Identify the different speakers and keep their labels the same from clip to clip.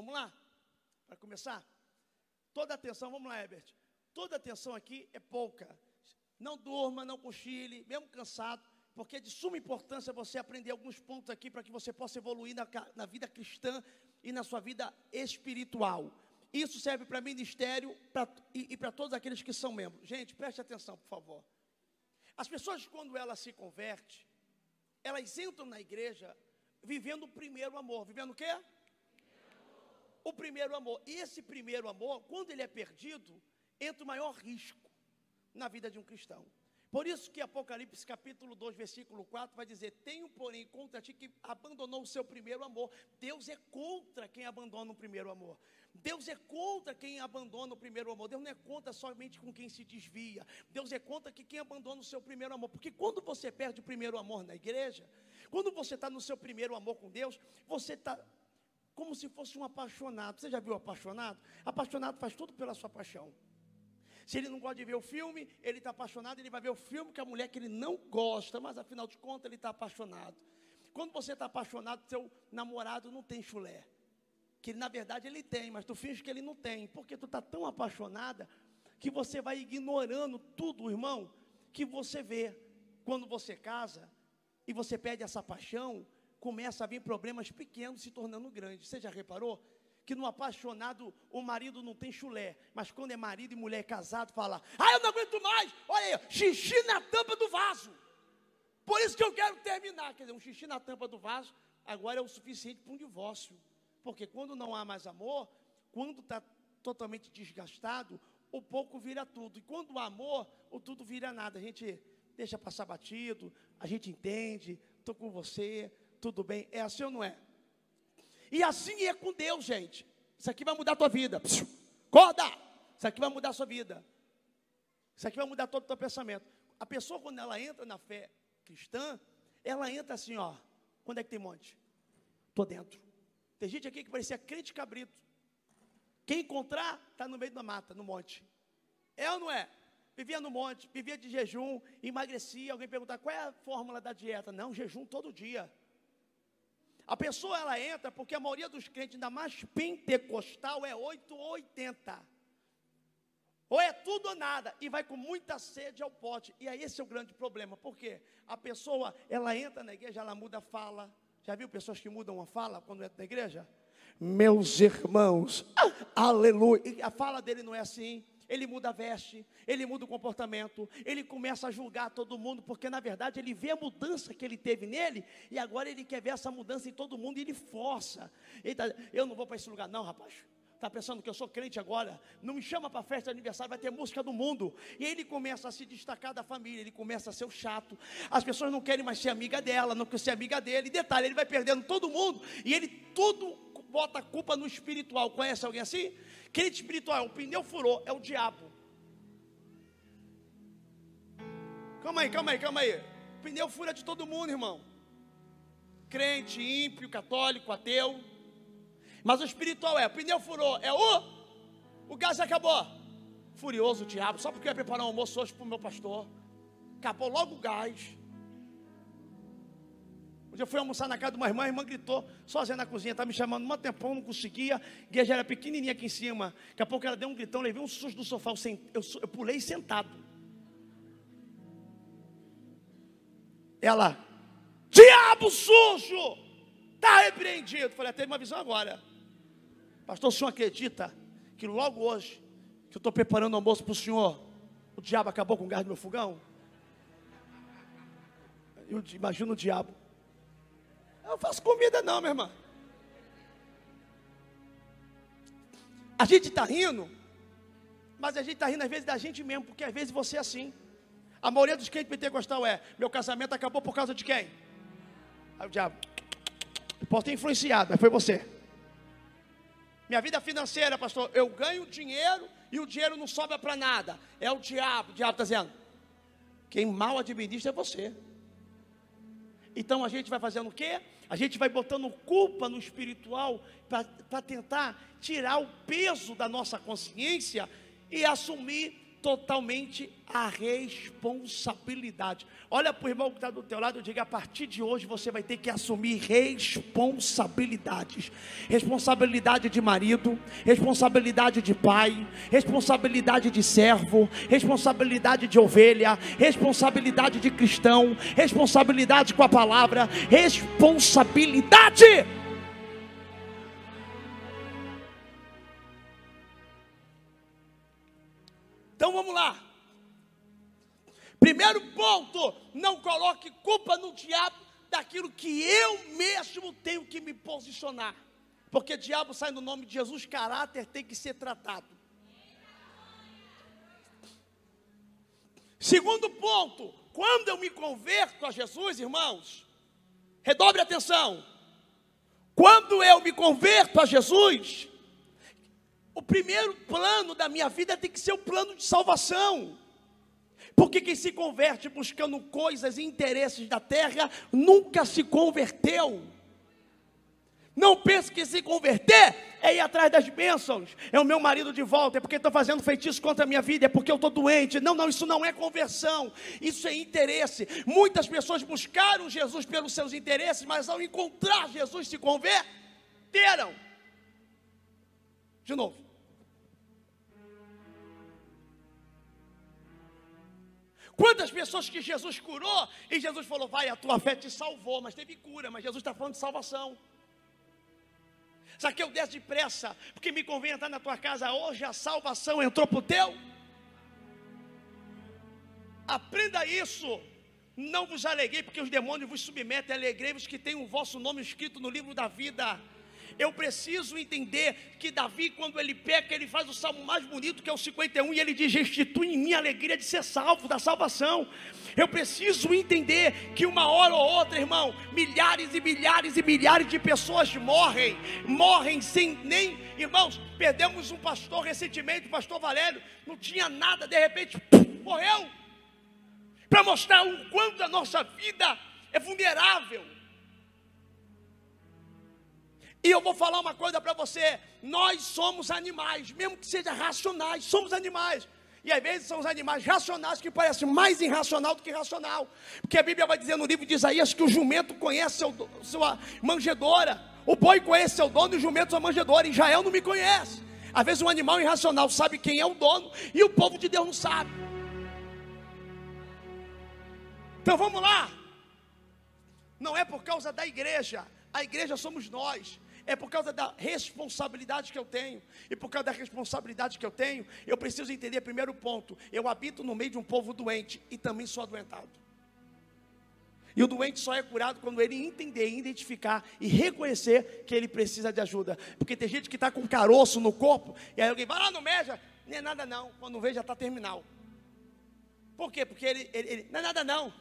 Speaker 1: Vamos lá? Para começar? Toda atenção, vamos lá, Herbert. Toda atenção aqui é pouca. Não durma, não cochile, mesmo cansado, porque é de suma importância você aprender alguns pontos aqui para que você possa evoluir na, na vida cristã e na sua vida espiritual. Isso serve para ministério pra, e, e para todos aqueles que são membros. Gente, preste atenção, por favor. As pessoas, quando elas se convertem, elas entram na igreja vivendo o primeiro amor. Vivendo o quê? O primeiro amor. E esse primeiro amor, quando ele é perdido, entra o maior risco na vida de um cristão. Por isso que Apocalipse capítulo 2, versículo 4 vai dizer: Tenho, porém, contra ti que abandonou o seu primeiro amor. Deus é contra quem abandona o primeiro amor. Deus é contra quem abandona o primeiro amor. Deus não é contra somente com quem se desvia. Deus é contra que quem abandona o seu primeiro amor. Porque quando você perde o primeiro amor na igreja, quando você está no seu primeiro amor com Deus, você está como se fosse um apaixonado. Você já viu apaixonado? Apaixonado faz tudo pela sua paixão. Se ele não gosta de ver o filme, ele está apaixonado, ele vai ver o filme com a mulher que ele não gosta, mas afinal de contas ele está apaixonado. Quando você está apaixonado, seu namorado não tem chulé. Que na verdade ele tem, mas tu finge que ele não tem, porque tu está tão apaixonada que você vai ignorando tudo, irmão, que você vê. Quando você casa e você perde essa paixão, começa a vir problemas pequenos se tornando grandes. Você já reparou? que no apaixonado o marido não tem chulé, mas quando é marido e mulher casado, fala: Ah, eu não aguento mais, olha aí, xixi na tampa do vaso. Por isso que eu quero terminar. Quer dizer, um xixi na tampa do vaso agora é o suficiente para um divórcio. Porque quando não há mais amor, quando está totalmente desgastado, o pouco vira tudo. E quando há amor, o tudo vira nada. A gente deixa passar batido, a gente entende, estou com você, tudo bem. É assim ou não é? E assim é com Deus, gente. Isso aqui vai mudar a tua vida. Acorda! Isso aqui vai mudar a sua vida. Isso aqui vai mudar todo o teu pensamento. A pessoa, quando ela entra na fé cristã, ela entra assim, ó. Quando é que tem monte? Estou dentro. Tem gente aqui que parecia crente cabrito. Quem encontrar, está no meio da mata, no monte. É ou não é? Vivia no monte, vivia de jejum, emagrecia. Alguém perguntar qual é a fórmula da dieta? Não, jejum todo dia. A pessoa ela entra porque a maioria dos crentes, ainda mais pentecostal, é 8 ou 80. Ou é tudo ou nada, e vai com muita sede ao pote. E aí esse é o grande problema. Por quê? A pessoa, ela entra na igreja, ela muda a fala. Já viu pessoas que mudam a fala quando entra na igreja? Meus irmãos, aleluia. E a fala dele não é assim ele muda a veste, ele muda o comportamento, ele começa a julgar todo mundo, porque na verdade ele vê a mudança que ele teve nele, e agora ele quer ver essa mudança em todo mundo e ele força. Ele tá, eu não vou para esse lugar, não, rapaz. Está pensando que eu sou crente agora? Não me chama para festa de aniversário, vai ter música do mundo. E ele começa a se destacar da família, ele começa a ser o chato. As pessoas não querem mais ser amiga dela, não querem ser amiga dele. Detalhe, ele vai perdendo todo mundo e ele tudo bota a culpa no espiritual. Conhece alguém assim? Crente espiritual, o pneu furou, é o diabo. Calma aí, calma aí, calma aí. O pneu fura de todo mundo, irmão. Crente, ímpio, católico, ateu. Mas o espiritual é, o pneu furou, é o o gás acabou. Furioso o diabo, só porque eu ia preparar um almoço hoje para o meu pastor. Acabou logo o gás. Hoje eu fui almoçar na casa de uma irmã, a irmã gritou sozinha na cozinha, estava me chamando um tempão, não conseguia. A igreja era pequenininha aqui em cima. Daqui a pouco ela deu um gritão, levei um susto do sofá, eu, eu, eu pulei sentado. Ela, diabo sujo, está repreendido. Falei, até uma visão agora. Pastor, o senhor acredita que logo hoje, que eu estou preparando o almoço para o senhor, o diabo acabou com o gás do meu fogão? Eu imagino o diabo. Eu não faço comida não, minha irmã. A gente está rindo, mas a gente está rindo às vezes da gente mesmo, porque às vezes você é assim. A maioria dos crentes pentecostal é: meu casamento acabou por causa de quem? Aí o diabo. Eu posso ter influenciado, mas foi você. Minha vida financeira, pastor, eu ganho dinheiro e o dinheiro não sobra para nada. É o diabo. O diabo está dizendo: quem mal administra é você. Então a gente vai fazendo o quê? A gente vai botando culpa no espiritual para tentar tirar o peso da nossa consciência e assumir totalmente a responsabilidade. Olha para o irmão que está do teu lado e diga: a partir de hoje você vai ter que assumir responsabilidades. Responsabilidade de marido, responsabilidade de pai, responsabilidade de servo, responsabilidade de ovelha, responsabilidade de cristão, responsabilidade com a palavra, responsabilidade. Então vamos lá. Primeiro ponto, não coloque culpa no diabo daquilo que eu mesmo tenho que me posicionar. Porque diabo sai no nome de Jesus, caráter tem que ser tratado. Segundo ponto, quando eu me converto a Jesus, irmãos, redobre atenção. Quando eu me converto a Jesus, o primeiro plano da minha vida tem que ser o plano de salvação. Porque quem se converte buscando coisas e interesses da terra nunca se converteu. Não pense que se converter é ir atrás das bênçãos, é o meu marido de volta, é porque estou fazendo feitiço contra a minha vida, é porque eu estou doente. Não, não, isso não é conversão, isso é interesse. Muitas pessoas buscaram Jesus pelos seus interesses, mas ao encontrar Jesus se converteram. De novo. Quantas pessoas que Jesus curou e Jesus falou: Vai, a tua fé te salvou, mas teve cura, mas Jesus está falando de salvação. Zaqueu, desce depressa, porque me convém entrar na tua casa hoje, a salvação entrou para o teu. Aprenda isso. Não vos aleguei, porque os demônios vos submetem, alegrei-vos que tem o vosso nome escrito no livro da vida. Eu preciso entender que Davi, quando ele peca, ele faz o salmo mais bonito, que é o 51, e ele diz: Restitui em mim a alegria de ser salvo, da salvação. Eu preciso entender que uma hora ou outra, irmão, milhares e milhares e milhares de pessoas morrem, morrem sem nem, irmãos, perdemos um pastor recentemente, o pastor Valério, não tinha nada, de repente, morreu. Para mostrar o quanto a nossa vida é vulnerável. E eu vou falar uma coisa para você: nós somos animais, mesmo que sejam racionais, somos animais. E às vezes são os animais racionais que parecem mais irracional do que racional. Porque a Bíblia vai dizer no livro de Isaías que o jumento conhece seu, sua manjedora, o boi conhece seu dono e o jumento sua manjedora. Israel não me conhece. Às vezes um animal irracional sabe quem é o dono e o povo de Deus não sabe. Então vamos lá. Não é por causa da igreja, a igreja somos nós é por causa da responsabilidade que eu tenho. E por causa da responsabilidade que eu tenho, eu preciso entender primeiro ponto: eu habito no meio de um povo doente e também sou adoentado. E o doente só é curado quando ele entender, identificar e reconhecer que ele precisa de ajuda. Porque tem gente que está com caroço no corpo, e aí alguém vai lá no médico, não é nada não, quando vê já está terminal. Por quê? Porque ele, ele, ele, não é nada não,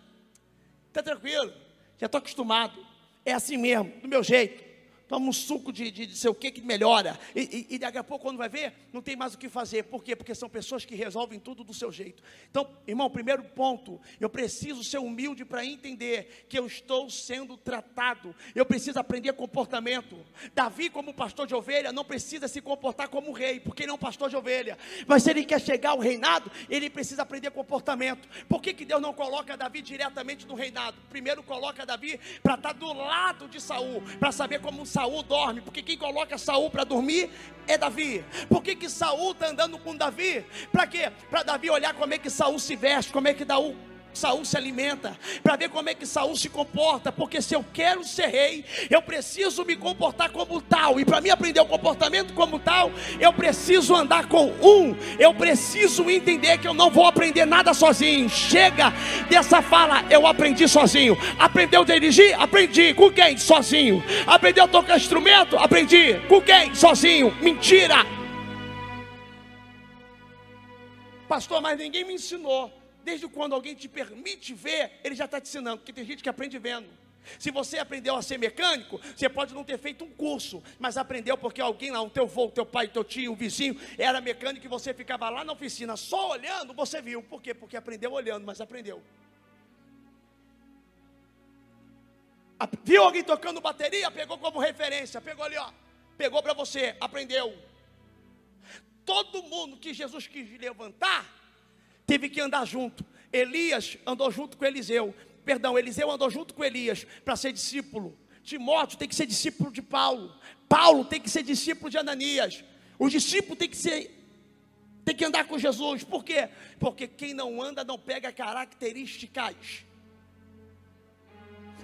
Speaker 1: está tranquilo, já estou acostumado, é assim mesmo, do meu jeito toma um suco de, de, de sei o que que melhora, e, e, e, daqui a pouco, quando vai ver, não tem mais o que fazer. Por quê? Porque são pessoas que resolvem tudo do seu jeito. Então, irmão, primeiro ponto, eu preciso ser humilde para entender que eu estou sendo tratado, eu preciso aprender comportamento. Davi, como pastor de ovelha, não precisa se comportar como rei, porque ele é um pastor de ovelha, mas se ele quer chegar ao reinado, ele precisa aprender comportamento. Por que, que Deus não coloca Davi diretamente no reinado? Primeiro coloca Davi para estar do lado de Saul, para saber como Saul Saul dorme? Porque quem coloca Saul para dormir é Davi. Por que, que Saul está andando com Davi? Para quê? Para Davi olhar como é que Saul se veste, como é que Daú Saul se alimenta, para ver como é que Saul se comporta, porque se eu quero ser rei, eu preciso me comportar como tal, e para mim aprender o comportamento como tal, eu preciso andar com um, eu preciso entender que eu não vou aprender nada sozinho. Chega dessa fala, eu aprendi sozinho. Aprendeu a dirigir? Aprendi. Com quem? Sozinho. Aprendeu a tocar instrumento? Aprendi. Com quem? Sozinho. Mentira. Pastor, mas ninguém me ensinou. Desde quando alguém te permite ver, ele já está te ensinando, porque tem gente que aprende vendo. Se você aprendeu a ser mecânico, você pode não ter feito um curso, mas aprendeu porque alguém lá, o teu avô, teu pai, teu tio, o vizinho, era mecânico e você ficava lá na oficina só olhando, você viu. Por quê? Porque aprendeu olhando, mas aprendeu. Viu alguém tocando bateria? Pegou como referência, pegou ali, ó. Pegou para você, aprendeu. Todo mundo que Jesus quis levantar, teve que andar junto. Elias andou junto com Eliseu. Perdão, Eliseu andou junto com Elias para ser discípulo. Timóteo tem que ser discípulo de Paulo. Paulo tem que ser discípulo de Ananias. O discípulo tem que ser tem que andar com Jesus. Por quê? Porque quem não anda não pega características.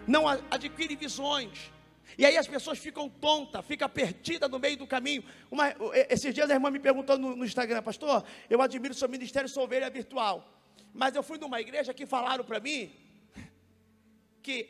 Speaker 1: Não adquire visões. E aí as pessoas ficam tontas, ficam perdidas no meio do caminho. Uma, esses dias a irmã me perguntou no, no Instagram, pastor, eu admiro o seu ministério, sou ovelha virtual. Mas eu fui numa igreja que falaram para mim que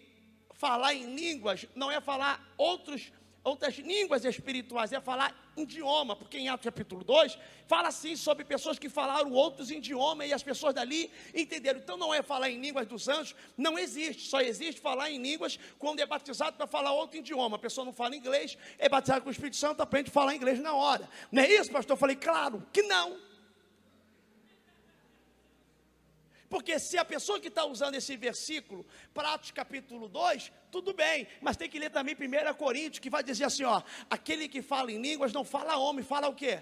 Speaker 1: falar em línguas não é falar outros outras línguas espirituais, é falar idioma, porque em Atos capítulo 2 fala assim sobre pessoas que falaram outros idiomas e as pessoas dali entenderam. Então não é falar em línguas dos anjos, não existe, só existe falar em línguas quando é batizado para falar outro idioma. A pessoa não fala inglês, é batizado com o Espírito Santo, aprende a falar inglês na hora. Não é isso, pastor? Eu falei, claro que não. Porque se a pessoa que está usando esse versículo, Pratos capítulo 2, tudo bem, mas tem que ler também 1 Coríntios, que vai dizer assim: ó, aquele que fala em línguas não fala homem, fala o quê?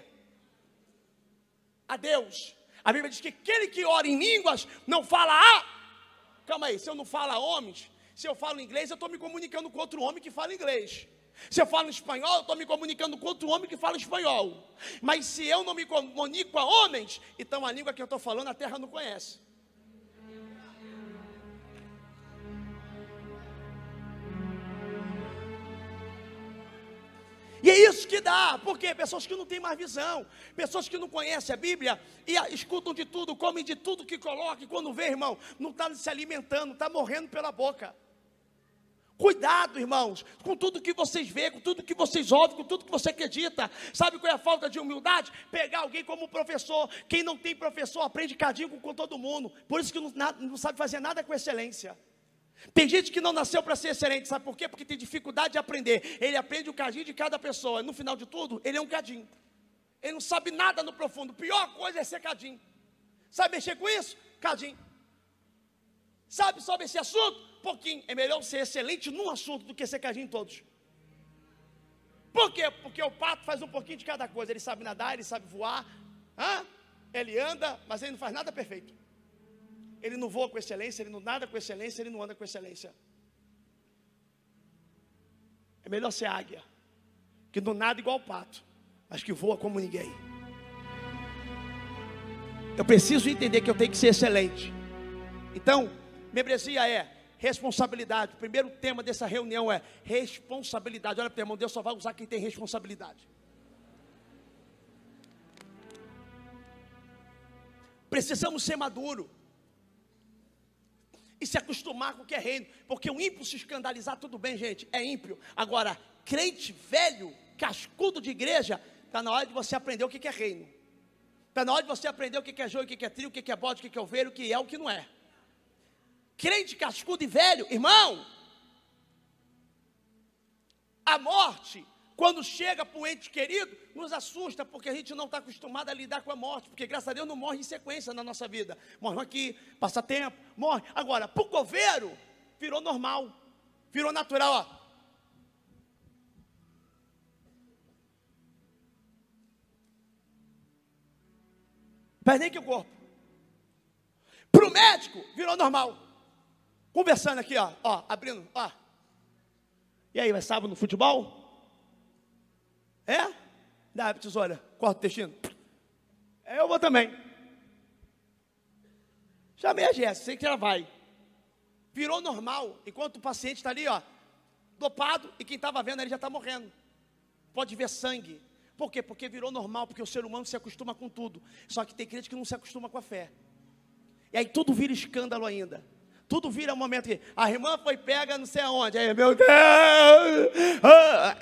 Speaker 1: A Deus. A Bíblia diz que aquele que ora em línguas não fala a. Calma aí, se eu não falo a homens, se eu falo inglês, eu estou me comunicando com outro homem que fala inglês. Se eu falo espanhol, eu estou me comunicando com outro homem que fala espanhol. Mas se eu não me comunico a homens, então a língua que eu estou falando a terra não conhece. E é isso que dá, porque pessoas que não têm mais visão, pessoas que não conhecem a Bíblia e escutam de tudo, comem de tudo que coloca, e quando vê, irmão, não está se alimentando, está morrendo pela boca. Cuidado, irmãos, com tudo que vocês veem, com tudo que vocês ouvem, com tudo que você acredita. Sabe qual é a falta de humildade? Pegar alguém como professor. Quem não tem professor aprende cadinho com, com todo mundo. Por isso que não, não sabe fazer nada com excelência. Tem gente que não nasceu para ser excelente, sabe por quê? Porque tem dificuldade de aprender. Ele aprende o cadinho de cada pessoa. No final de tudo, ele é um cadinho. Ele não sabe nada no profundo. Pior coisa é ser cadinho. Sabe mexer com isso? Cadinho. Sabe sobre esse assunto? Pouquinho. É melhor ser excelente num assunto do que ser cadinho em todos. Por quê? Porque o pato faz um pouquinho de cada coisa. Ele sabe nadar, ele sabe voar. Hã? Ele anda, mas ele não faz nada perfeito ele não voa com excelência, ele não nada com excelência, ele não anda com excelência. É melhor ser águia, que não nada igual pato, mas que voa como ninguém. Eu preciso entender que eu tenho que ser excelente. Então, membresia é responsabilidade. O primeiro tema dessa reunião é responsabilidade. Olha para o irmão, Deus só vai usar quem tem responsabilidade. Precisamos ser maduro e se acostumar com o que é reino. Porque o ímpio se escandalizar, tudo bem, gente, é ímpio. Agora, crente velho, cascudo de igreja, está na hora de você aprender o que é reino. Está na hora de você aprender o que é joio, o que é trio, o que é bode, o que é ovelha, o que é, o que não é. Crente cascudo e velho, irmão, a morte quando chega para o ente querido, nos assusta, porque a gente não está acostumado a lidar com a morte, porque graças a Deus não morre em sequência na nossa vida. Morre aqui, passa tempo, morre. Agora, para o coveiro, virou normal, virou natural, ó. Perde que o corpo. Para o médico, virou normal. Conversando aqui, ó, ó, abrindo, ó. E aí, vai sábado no futebol? É? Dá a tesoura, corta o intestino. É, eu vou também. Chamei a Jéssica, sei que ela vai. Virou normal, enquanto o paciente está ali, ó, dopado, e quem estava vendo ele já está morrendo. Pode ver sangue. Por quê? Porque virou normal, porque o ser humano se acostuma com tudo. Só que tem crente que não se acostuma com a fé. E aí tudo vira escândalo ainda. Tudo vira um momento que a irmã foi pega não sei aonde. Aí, meu Deus!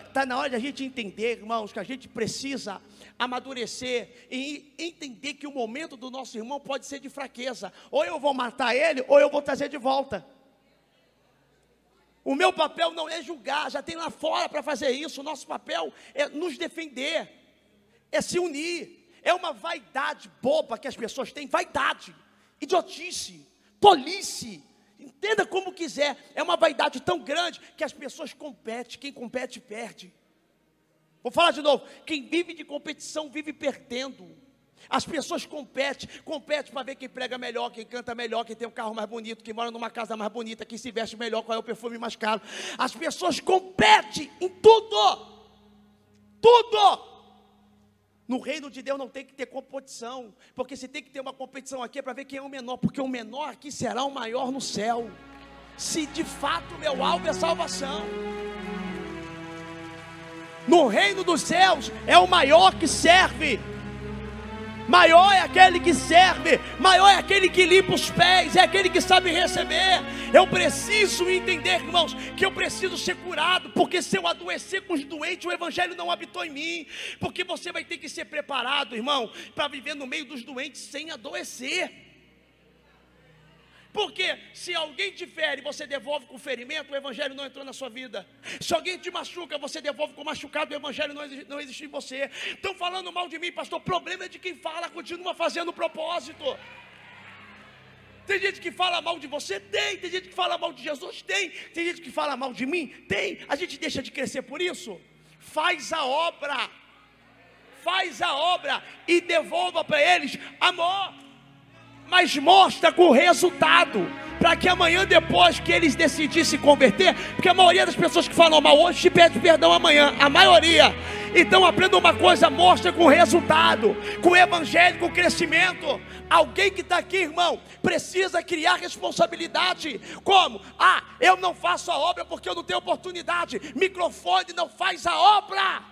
Speaker 1: Está ah, na hora de a gente entender, irmãos, que a gente precisa amadurecer e entender que o momento do nosso irmão pode ser de fraqueza. Ou eu vou matar ele, ou eu vou trazer de volta. O meu papel não é julgar, já tem lá fora para fazer isso. O nosso papel é nos defender, é se unir. É uma vaidade boba que as pessoas têm, vaidade, idiotice, tolice. Entenda como quiser. É uma vaidade tão grande que as pessoas competem. Quem compete, perde. Vou falar de novo. Quem vive de competição vive perdendo. As pessoas competem, competem para ver quem prega melhor, quem canta melhor, quem tem um carro mais bonito, quem mora numa casa mais bonita, quem se veste melhor, qual é o perfume mais caro. As pessoas competem em tudo. Tudo. No reino de Deus não tem que ter competição, porque se tem que ter uma competição aqui é para ver quem é o menor, porque o menor aqui será o maior no céu. Se de fato meu alvo é salvação. No reino dos céus é o maior que serve. Maior é aquele que serve, maior é aquele que limpa os pés, é aquele que sabe receber. Eu preciso entender, irmãos, que eu preciso ser curado, porque se eu adoecer com os doentes, o Evangelho não habitou em mim. Porque você vai ter que ser preparado, irmão, para viver no meio dos doentes sem adoecer. Porque se alguém te fere, você devolve com ferimento, o evangelho não entrou na sua vida. Se alguém te machuca, você devolve com machucado, o evangelho não existe, não existe em você. Estão falando mal de mim, pastor. O problema é de quem fala, continua fazendo propósito. Tem gente que fala mal de você? Tem. Tem gente que fala mal de Jesus? Tem. Tem gente que fala mal de mim? Tem. A gente deixa de crescer por isso? Faz a obra. Faz a obra e devolva para eles amor mas mostra com resultado, para que amanhã, depois que eles decidirem se converter, porque a maioria das pessoas que falam mal hoje te pede perdão amanhã, a maioria. Então aprenda uma coisa, mostra com resultado, com evangelho, com crescimento. Alguém que está aqui, irmão, precisa criar responsabilidade. Como? Ah, eu não faço a obra porque eu não tenho oportunidade. Microfone não faz a obra.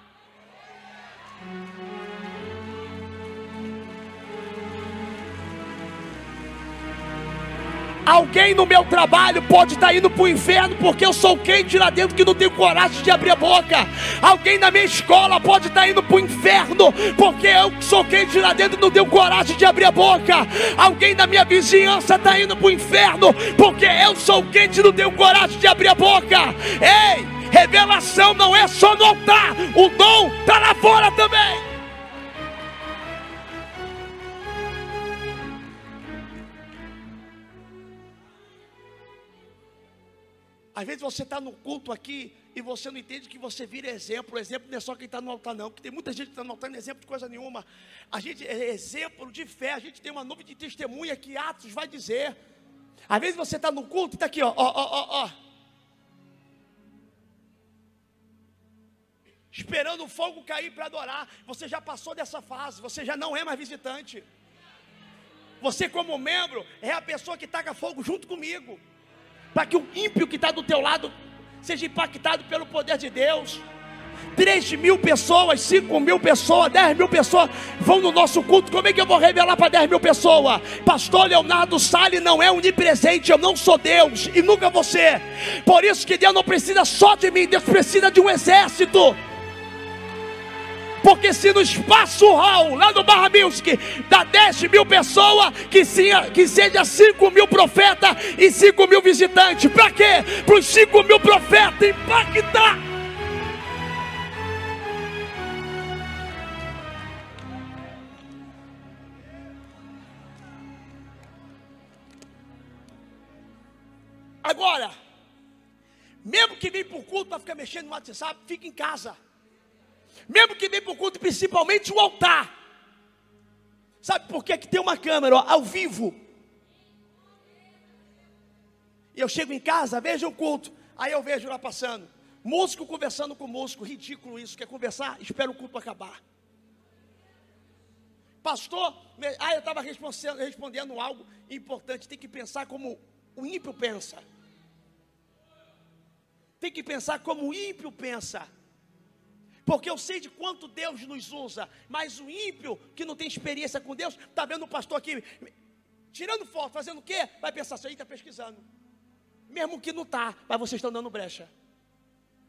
Speaker 1: Alguém no meu trabalho pode estar tá indo para o inferno porque eu sou quente lá dentro que não tenho coragem de abrir a boca. Alguém na minha escola pode estar tá indo para o inferno porque eu sou quente lá dentro e não tenho coragem de abrir a boca. Alguém na minha vizinhança está indo para o inferno porque eu sou quente e não tenho coragem de abrir a boca. Ei, revelação não é só no altar, o dom está lá fora também. Às vezes você está no culto aqui e você não entende que você vira exemplo. O exemplo não é só quem está no altar, não. Porque tem muita gente que está no altar, não é exemplo de coisa nenhuma. A gente é exemplo de fé. A gente tem uma nuvem de testemunha que Atos vai dizer. Às vezes você está no culto e está aqui, ó, ó, ó, ó. Esperando o fogo cair para adorar. Você já passou dessa fase. Você já não é mais visitante. Você, como membro, é a pessoa que taca fogo junto comigo para que o ímpio que está do teu lado seja impactado pelo poder de Deus. 3 mil pessoas, 5 mil pessoas, 10 mil pessoas vão no nosso culto. Como é que eu vou revelar para 10 mil pessoas? Pastor Leonardo Salles não é onipresente, eu não sou Deus e nunca ser. Por isso que Deus não precisa só de mim, Deus precisa de um exército. Porque se no espaço hall, lá no Barra Music, dá 10 mil pessoas, que, seja, que seja 5 mil profetas e 5 mil visitantes. Para quê? Para os 5 mil profetas impactar. Agora, mesmo que vem por culto para ficar mexendo no WhatsApp, fica em casa mesmo que vem para o culto, principalmente o altar. Sabe por que, que tem uma câmera ó, ao vivo? E eu chego em casa, vejo o culto, aí eu vejo lá passando, músico conversando com músico, ridículo isso, quer conversar? Espera o culto acabar. Pastor, ah, eu estava respondendo, respondendo algo importante, tem que pensar como o ímpio pensa. Tem que pensar como o ímpio pensa porque eu sei de quanto Deus nos usa, mas o ímpio que não tem experiência com Deus, está vendo o pastor aqui, tirando foto, fazendo o quê? Vai pensar, aí está pesquisando. Mesmo que não está, mas vocês estão dando brecha.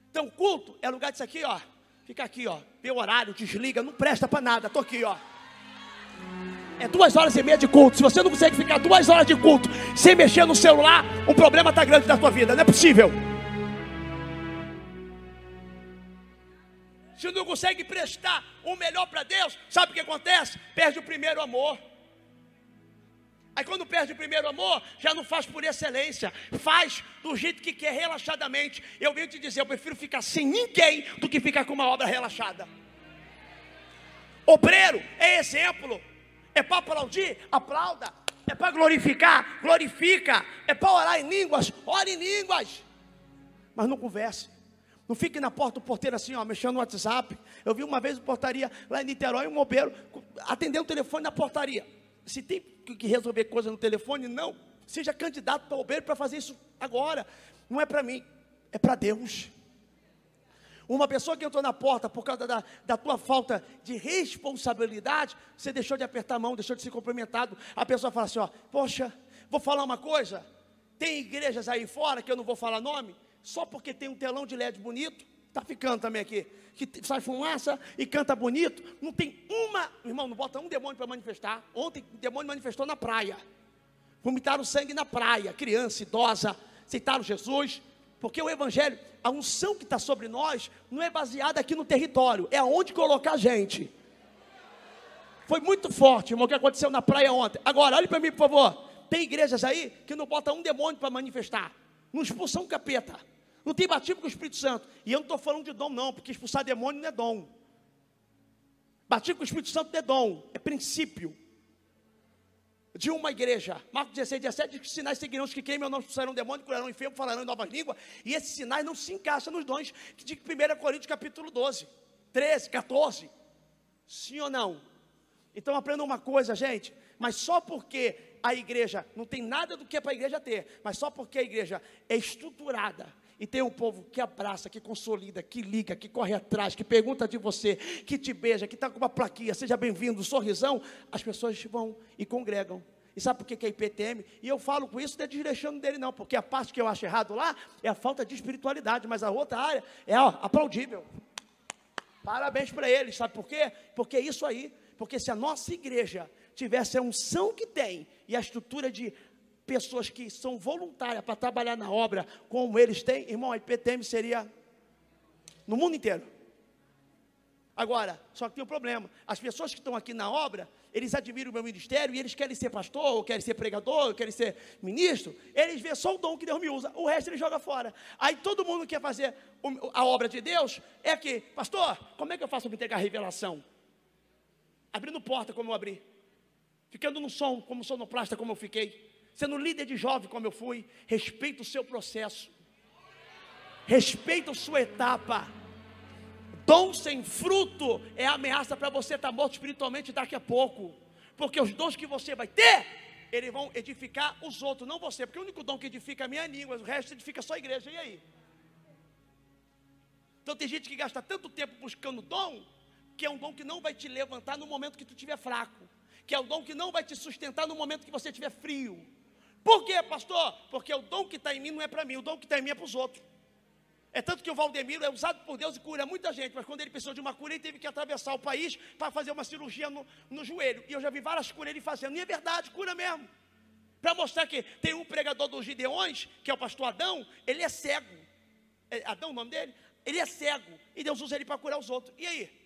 Speaker 1: Então, culto é lugar disso aqui, ó. Fica aqui, ó. Vê o horário, desliga, não presta para nada. Estou aqui, ó. É duas horas e meia de culto. Se você não consegue ficar duas horas de culto sem mexer no celular, um problema está grande na sua vida. Não é possível. Se não consegue prestar o melhor para Deus, sabe o que acontece? Perde o primeiro amor. Aí quando perde o primeiro amor, já não faz por excelência, faz do jeito que quer, relaxadamente. Eu venho te dizer, eu prefiro ficar sem ninguém do que ficar com uma obra relaxada. Obreiro é exemplo. É para aplaudir? Aplauda. É para glorificar? Glorifica. É para orar em línguas? Ore em línguas. Mas não converse. Não fique na porta do porteiro assim, ó, mexendo no WhatsApp. Eu vi uma vez uma portaria lá em Niterói, um mobeiro atendendo o telefone na portaria. Se tem que resolver coisa no telefone, não. Seja candidato para bobeiro para fazer isso agora. Não é para mim, é para Deus. Uma pessoa que entrou na porta por causa da, da tua falta de responsabilidade, você deixou de apertar a mão, deixou de ser cumprimentado. A pessoa fala assim: ó, poxa, vou falar uma coisa. Tem igrejas aí fora que eu não vou falar nome, só porque tem um telão de LED bonito, está ficando também aqui, que sai fumaça e canta bonito. Não tem uma, irmão, não bota um demônio para manifestar. Ontem o demônio manifestou na praia. Vomitaram sangue na praia, criança, idosa, aceitaram Jesus, porque o Evangelho, a unção que está sobre nós, não é baseada aqui no território, é aonde colocar a gente. Foi muito forte, irmão, o que aconteceu na praia ontem. Agora, olhe para mim, por favor. Tem igrejas aí que não botam um demônio para manifestar, não expulsam um capeta, não tem batismo com o Espírito Santo. E eu não estou falando de dom, não, porque expulsar demônio não é dom. Batismo com o Espírito Santo não é dom, é princípio de uma igreja. Marcos 16, 17 diz que sinais seguirão os que queimam, não expulsarão demônio, curarão enfermo, falarão em novas línguas. E esses sinais não se encaixam nos dons de 1 Coríntios capítulo 12, 13, 14. Sim ou não? Então aprenda uma coisa, gente. Mas só porque a igreja não tem nada do que é para a igreja ter, mas só porque a igreja é estruturada, e tem um povo que abraça, que consolida, que liga, que corre atrás, que pergunta de você, que te beija, que está com uma plaquinha, seja bem-vindo, sorrisão, as pessoas vão e congregam. E sabe por que é IPTM? E eu falo com isso, não é desrechando dele, não, porque a parte que eu acho errado lá é a falta de espiritualidade, mas a outra área é ó, aplaudível. Parabéns para eles, sabe por quê? Porque é isso aí. Porque se a nossa igreja tivesse a unção que tem e a estrutura de pessoas que são voluntárias para trabalhar na obra, como eles têm, irmão, a IPTM seria no mundo inteiro. Agora, só que tem um problema: as pessoas que estão aqui na obra, eles admiram o meu ministério e eles querem ser pastor, ou querem ser pregador, ou querem ser ministro. Eles vê só o dom que Deus me usa, o resto ele joga fora. Aí todo mundo quer fazer a obra de Deus, é que, pastor, como é que eu faço para entregar a revelação? Abrindo porta como eu abri, ficando no som como sonoplasta como eu fiquei sendo líder de jovem como eu fui, respeita o seu processo, respeita a sua etapa. Dom sem fruto é ameaça para você estar tá morto espiritualmente daqui a pouco, porque os dons que você vai ter, eles vão edificar os outros, não você, porque o único dom que edifica é a minha língua, o resto edifica só a igreja, e aí? Então tem gente que gasta tanto tempo buscando dom, que é um dom que não vai te levantar no momento que tu estiver fraco, que é um dom que não vai te sustentar no momento que você estiver frio. Por quê, pastor? Porque o dom que está em mim não é para mim, o dom que está em mim é para os outros. É tanto que o Valdemiro é usado por Deus e cura muita gente, mas quando ele precisou de uma cura, ele teve que atravessar o país para fazer uma cirurgia no, no joelho. E eu já vi várias curas ele fazendo, e é verdade, cura mesmo. Para mostrar que tem um pregador dos Gideões, que é o pastor Adão, ele é cego. É Adão o nome dele? Ele é cego. E Deus usa ele para curar os outros. E aí?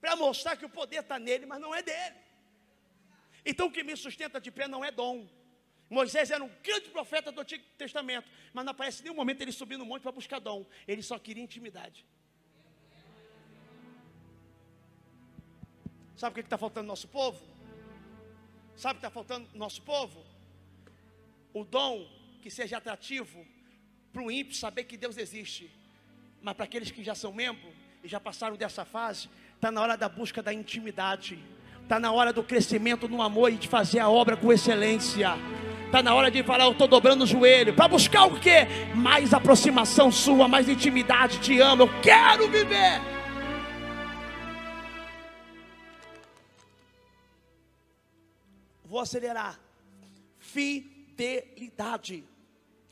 Speaker 1: Para mostrar que o poder está nele, mas não é dele. Então o que me sustenta de pé não é dom. Moisés era um grande profeta do Antigo Testamento, mas não aparece nenhum momento ele subir no monte para buscar dom. Ele só queria intimidade. Sabe o que está faltando no nosso povo? Sabe o que está faltando no nosso povo? O dom que seja atrativo para o ímpio saber que Deus existe. Mas para aqueles que já são membros e já passaram dessa fase, está na hora da busca da intimidade. Está na hora do crescimento no amor e de fazer a obra com excelência. Está na hora de falar, eu estou dobrando o joelho. Para buscar o quê? Mais aproximação sua, mais intimidade. Te amo, eu quero viver. Vou acelerar. Fidelidade.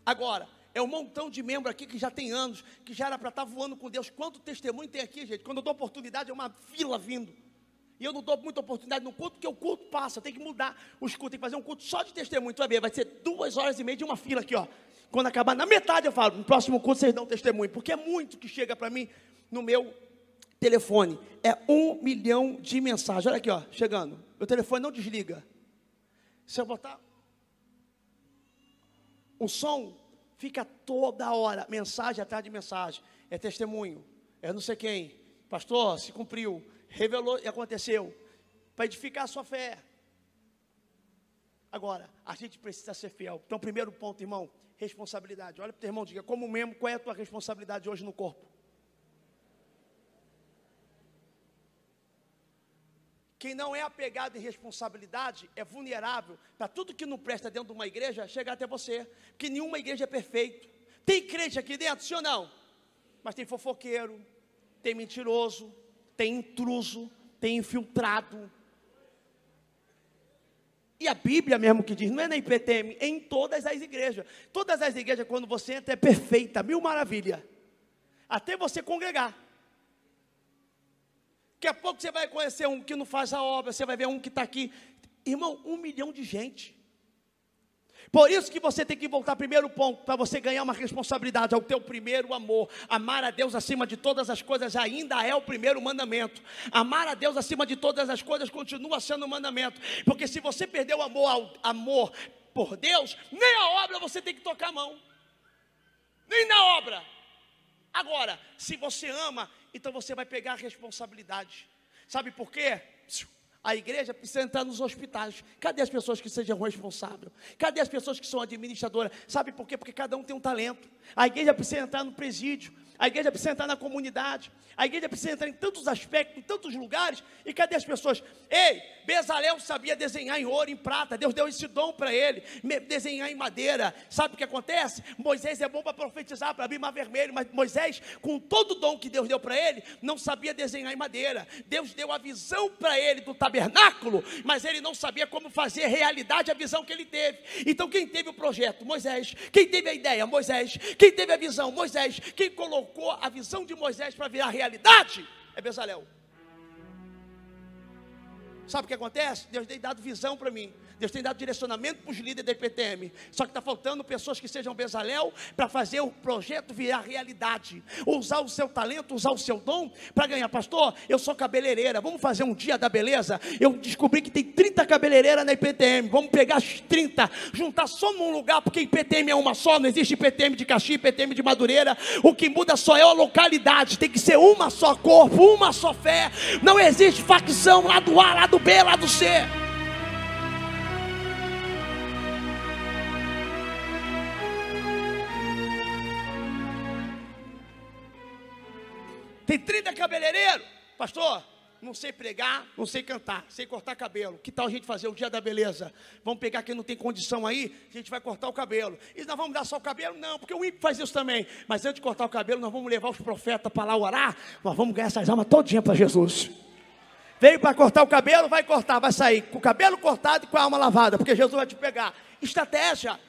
Speaker 1: Agora, é um montão de membros aqui que já tem anos, que já era para estar tá voando com Deus. Quanto testemunho tem aqui, gente? Quando eu dou oportunidade, é uma fila vindo. E eu não dou muita oportunidade no culto, porque o culto passa, tem que mudar os cultos, tem que fazer um culto só de testemunho. Tu vai ver, vai ser duas horas e meia de uma fila aqui, ó. Quando acabar na metade, eu falo, no próximo culto vocês dão testemunho, porque é muito que chega para mim no meu telefone. É um milhão de mensagens. Olha aqui, ó, chegando. Meu telefone não desliga. Se eu botar o som, fica toda hora, mensagem atrás de mensagem. É testemunho. É não sei quem. Pastor, se cumpriu revelou e aconteceu. para edificar a sua fé. Agora, a gente precisa ser fiel. Então, primeiro ponto, irmão, responsabilidade. Olha para o teu irmão, diga, como membro, qual é a tua responsabilidade hoje no corpo? Quem não é apegado em responsabilidade é vulnerável para tudo que não presta dentro de uma igreja chegar até você. Porque nenhuma igreja é perfeita. Tem crente aqui dentro, sim ou não? Mas tem fofoqueiro, tem mentiroso, tem intruso, tem infiltrado. E a Bíblia mesmo que diz, não é na IPTM, é em todas as igrejas. Todas as igrejas, quando você entra, é perfeita, mil maravilha. Até você congregar. Daqui a pouco você vai conhecer um que não faz a obra, você vai ver um que está aqui. Irmão, um milhão de gente. Por isso que você tem que voltar primeiro ponto, para você ganhar uma responsabilidade, é o teu primeiro amor. Amar a Deus acima de todas as coisas ainda é o primeiro mandamento. Amar a Deus acima de todas as coisas continua sendo um mandamento. Porque se você perdeu o amor, ao, amor por Deus, nem a obra você tem que tocar a mão. Nem na obra. Agora, se você ama, então você vai pegar a responsabilidade. Sabe por quê? A igreja precisa entrar nos hospitais. Cadê as pessoas que sejam responsáveis? Cadê as pessoas que são administradoras? Sabe por quê? Porque cada um tem um talento. A igreja precisa entrar no presídio. A igreja precisa entrar na comunidade. A igreja precisa entrar em tantos aspectos, em tantos lugares. E cadê as pessoas? Ei, Bezalel sabia desenhar em ouro, em prata. Deus deu esse dom para ele. Desenhar em madeira. Sabe o que acontece? Moisés é bom para profetizar, para abrir mar vermelho. Mas Moisés, com todo o dom que Deus deu para ele, não sabia desenhar em madeira. Deus deu a visão para ele do tabernáculo, mas ele não sabia como fazer realidade a visão que ele teve. Então, quem teve o projeto? Moisés. Quem teve a ideia? Moisés. Quem teve a visão? Moisés. Quem colocou a visão de Moisés para virar realidade? É Bezalel. Sabe o que acontece? Deus tem dado visão para mim. Deus tem dado direcionamento para os líderes da IPTM. Só que está faltando pessoas que sejam Bezalel para fazer o projeto virar realidade. Usar o seu talento, usar o seu dom para ganhar. Pastor, eu sou cabeleireira. Vamos fazer um dia da beleza? Eu descobri que tem 30 cabeleireiras na IPTM. Vamos pegar as 30, juntar só num lugar, porque IPTM é uma só. Não existe IPTM de Caxias, IPTM de Madureira. O que muda só é a localidade. Tem que ser uma só corpo, uma só fé. Não existe facção lá do A, lá do B, lá do C. Tem 30 cabeleireiros. Pastor, não sei pregar, não sei cantar, sei cortar cabelo. Que tal a gente fazer o dia da beleza? Vamos pegar quem não tem condição aí, a gente vai cortar o cabelo. E nós vamos dar só o cabelo? Não, porque o ímpio faz isso também. Mas antes de cortar o cabelo, nós vamos levar os profetas para lá orar. Nós vamos ganhar essas almas todinha para Jesus. Veio para cortar o cabelo, vai cortar, vai sair com o cabelo cortado e com a alma lavada, porque Jesus vai te pegar. Estratégia.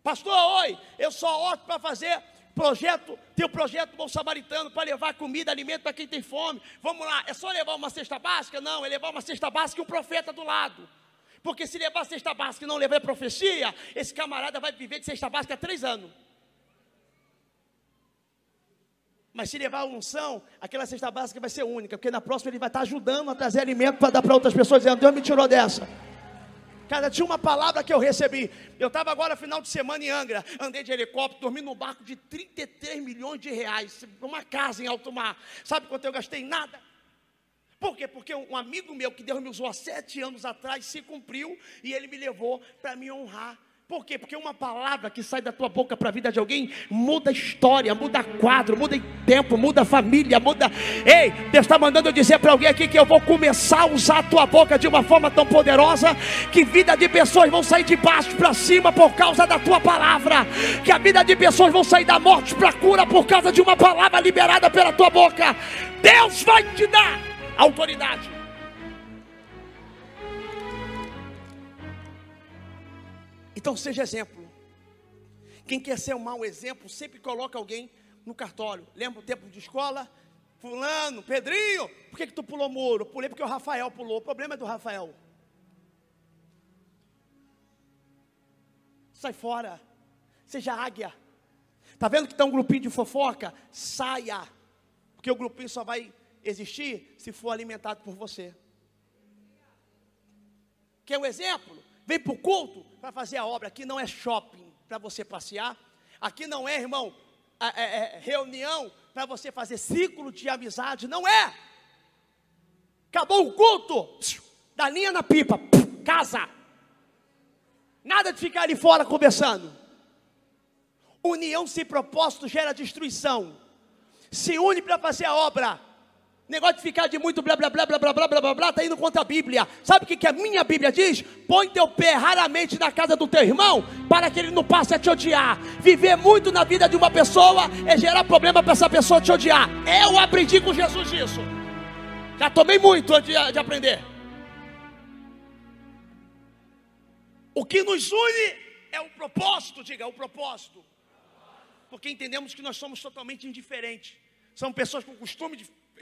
Speaker 1: Pastor, oi, eu sou ótimo para fazer projeto, tem o projeto Bom Samaritano para levar comida, alimento para quem tem fome. Vamos lá, é só levar uma cesta básica? Não, é levar uma cesta básica e um profeta do lado. Porque se levar a cesta básica e não levar profecia, esse camarada vai viver de cesta básica há três anos. Mas se levar a unção, aquela cesta básica vai ser única, porque na próxima ele vai estar ajudando a trazer alimento para dar para outras pessoas, dizendo, Deus me tirou dessa. Cara, tinha uma palavra que eu recebi. Eu estava agora final de semana em Angra, andei de helicóptero, dormi num barco de 33 milhões de reais, uma casa em alto mar. Sabe quanto eu gastei? Nada. Por quê? Porque um amigo meu que Deus me usou há sete anos atrás se cumpriu e ele me levou para me honrar. Por quê? Porque uma palavra que sai da tua boca para a vida de alguém muda história, muda quadro, muda tempo, muda família, muda. Ei, Deus está mandando eu dizer para alguém aqui que eu vou começar a usar a tua boca de uma forma tão poderosa que vida de pessoas vão sair de baixo para cima por causa da tua palavra, que a vida de pessoas vão sair da morte para cura por causa de uma palavra liberada pela tua boca. Deus vai te dar autoridade. Então seja exemplo. Quem quer ser um mau exemplo sempre coloca alguém no cartório. Lembra o tempo de escola? Fulano, Pedrinho, por que, que tu pulou muro? Pulei porque o Rafael pulou. O problema é do Rafael. Sai fora. Seja águia. Tá vendo que está um grupinho de fofoca? Saia. Porque o grupinho só vai existir se for alimentado por você. Quer um exemplo? Vem para o culto para fazer a obra. Aqui não é shopping para você passear. Aqui não é, irmão, é, é, reunião para você fazer ciclo de amizade. Não é. Acabou o culto, da linha na pipa, casa. Nada de ficar ali fora conversando. União sem propósito gera destruição. Se une para fazer a obra. Negócio de ficar de muito blá blá blá blá blá blá blá blá blá, tá indo contra a Bíblia. Sabe o que, que a minha Bíblia diz? Põe teu pé raramente na casa do teu irmão, para que ele não passe a te odiar. Viver muito na vida de uma pessoa é gerar problema para essa pessoa te odiar. Eu aprendi com Jesus isso. Já tomei muito antes de, de aprender. O que nos une é o propósito, diga, o propósito. Porque entendemos que nós somos totalmente indiferentes. São pessoas com costume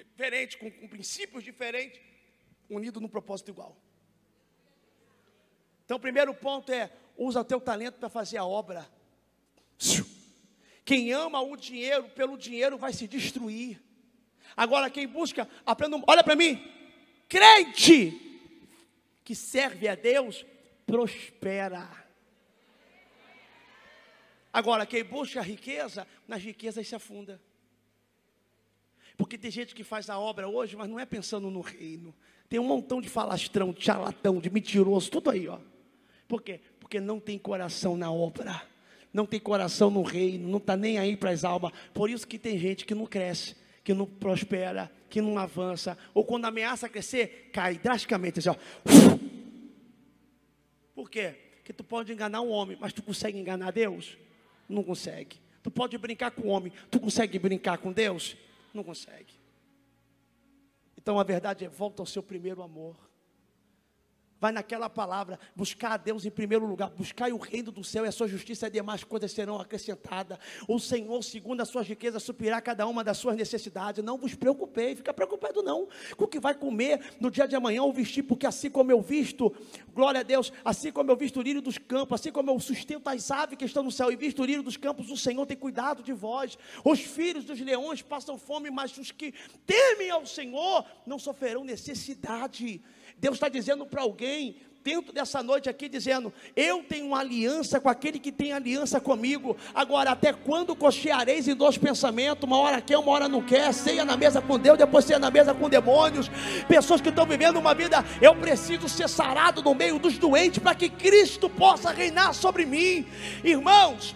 Speaker 1: diferente, com, com princípios diferentes, unidos num propósito igual. Então, o primeiro ponto é: usa o teu talento para fazer a obra. Quem ama o dinheiro, pelo dinheiro vai se destruir. Agora, quem busca, aprenda, olha para mim, crente que serve a Deus, prospera. Agora, quem busca a riqueza, nas riquezas se afunda. Porque tem gente que faz a obra hoje, mas não é pensando no reino. Tem um montão de falastrão, de charlatão, de mentiroso, tudo aí, ó. Por quê? Porque não tem coração na obra. Não tem coração no reino, não está nem aí para as almas. Por isso que tem gente que não cresce, que não prospera, que não avança. Ou quando ameaça crescer, cai drasticamente. Assim, ó. Por quê? Porque tu pode enganar um homem, mas tu consegue enganar Deus? Não consegue. Tu pode brincar com o homem, tu consegue brincar com Deus? Não consegue. Então a verdade é: volta ao seu primeiro amor. Vai naquela palavra, buscar a Deus em primeiro lugar, buscar o reino do céu e a sua justiça e demais coisas serão acrescentadas. O Senhor, segundo a sua riqueza, suprirá cada uma das suas necessidades. Não vos preocupei, fica preocupado não com o que vai comer no dia de amanhã ou vestir, porque assim como eu visto, glória a Deus, assim como eu visto o lírio dos campos, assim como eu sustento as aves que estão no céu e visto o lírio dos campos, o Senhor tem cuidado de vós. Os filhos dos leões passam fome, mas os que temem ao Senhor não sofrerão necessidade. Deus está dizendo para alguém, dentro dessa noite aqui, dizendo: Eu tenho uma aliança com aquele que tem aliança comigo. Agora, até quando cocheareis em dois pensamentos? Uma hora quer, uma hora não quer. Ceia na mesa com Deus, depois ceia na mesa com demônios. Pessoas que estão vivendo uma vida, eu preciso ser sarado no meio dos doentes para que Cristo possa reinar sobre mim. Irmãos,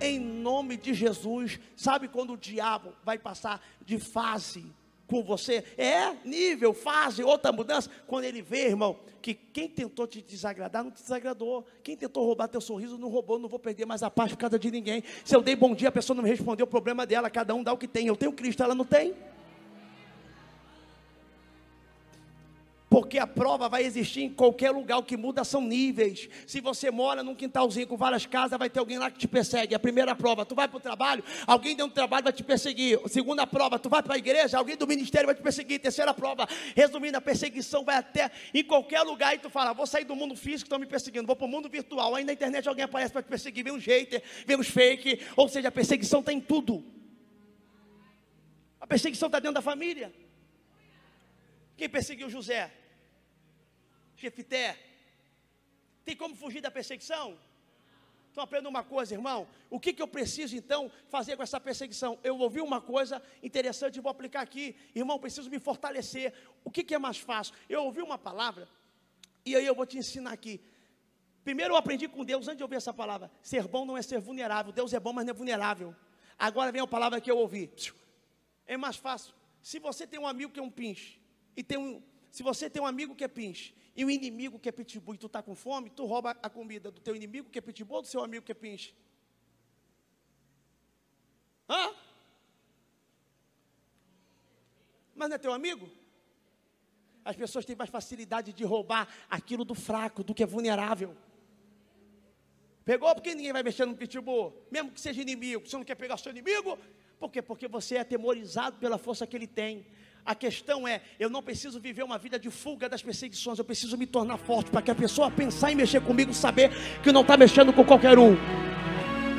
Speaker 1: em nome de Jesus, sabe quando o diabo vai passar de fase? Com você. É nível, fase, outra mudança. Quando ele vê, irmão, que quem tentou te desagradar, não te desagradou. Quem tentou roubar teu sorriso, não roubou. Não vou perder mais a paz por causa de ninguém. Se eu dei bom dia, a pessoa não me respondeu, o problema dela. Cada um dá o que tem. Eu tenho Cristo, ela não tem. Porque a prova vai existir em qualquer lugar, o que muda são níveis. Se você mora num quintalzinho com várias casas, vai ter alguém lá que te persegue. A primeira prova, tu vai para o trabalho, alguém dentro do trabalho vai te perseguir. Segunda prova, tu vai para a igreja, alguém do ministério vai te perseguir. Terceira prova, resumindo, a perseguição vai até em qualquer lugar e tu fala, vou sair do mundo físico, estão me perseguindo, vou para o mundo virtual. Aí na internet alguém aparece para te perseguir, vem um hater, vem uns fake, ou seja, a perseguição está em tudo. A perseguição está dentro da família. Quem perseguiu José? Jefité. Tem como fugir da perseguição? Então aprenda uma coisa, irmão. O que, que eu preciso então fazer com essa perseguição? Eu ouvi uma coisa interessante e vou aplicar aqui. Irmão, preciso me fortalecer. O que, que é mais fácil? Eu ouvi uma palavra e aí eu vou te ensinar aqui. Primeiro eu aprendi com Deus antes de ouvir essa palavra. Ser bom não é ser vulnerável. Deus é bom, mas não é vulnerável. Agora vem a palavra que eu ouvi. É mais fácil. Se você tem um amigo que é um pinche e tem um, se você tem um amigo que é pinche e o inimigo que é pitbull e tu está com fome, tu rouba a comida do teu inimigo que é pitbull ou do seu amigo que é pinche? Hã? Mas não é teu amigo? As pessoas têm mais facilidade de roubar aquilo do fraco, do que é vulnerável. Pegou porque ninguém vai mexer no pitbull, mesmo que seja inimigo. Você não quer pegar seu inimigo? Por quê? Porque você é atemorizado pela força que ele tem. A questão é, eu não preciso viver uma vida de fuga das perseguições, eu preciso me tornar forte para que a pessoa pensar em mexer comigo, saber que não está mexendo com qualquer um.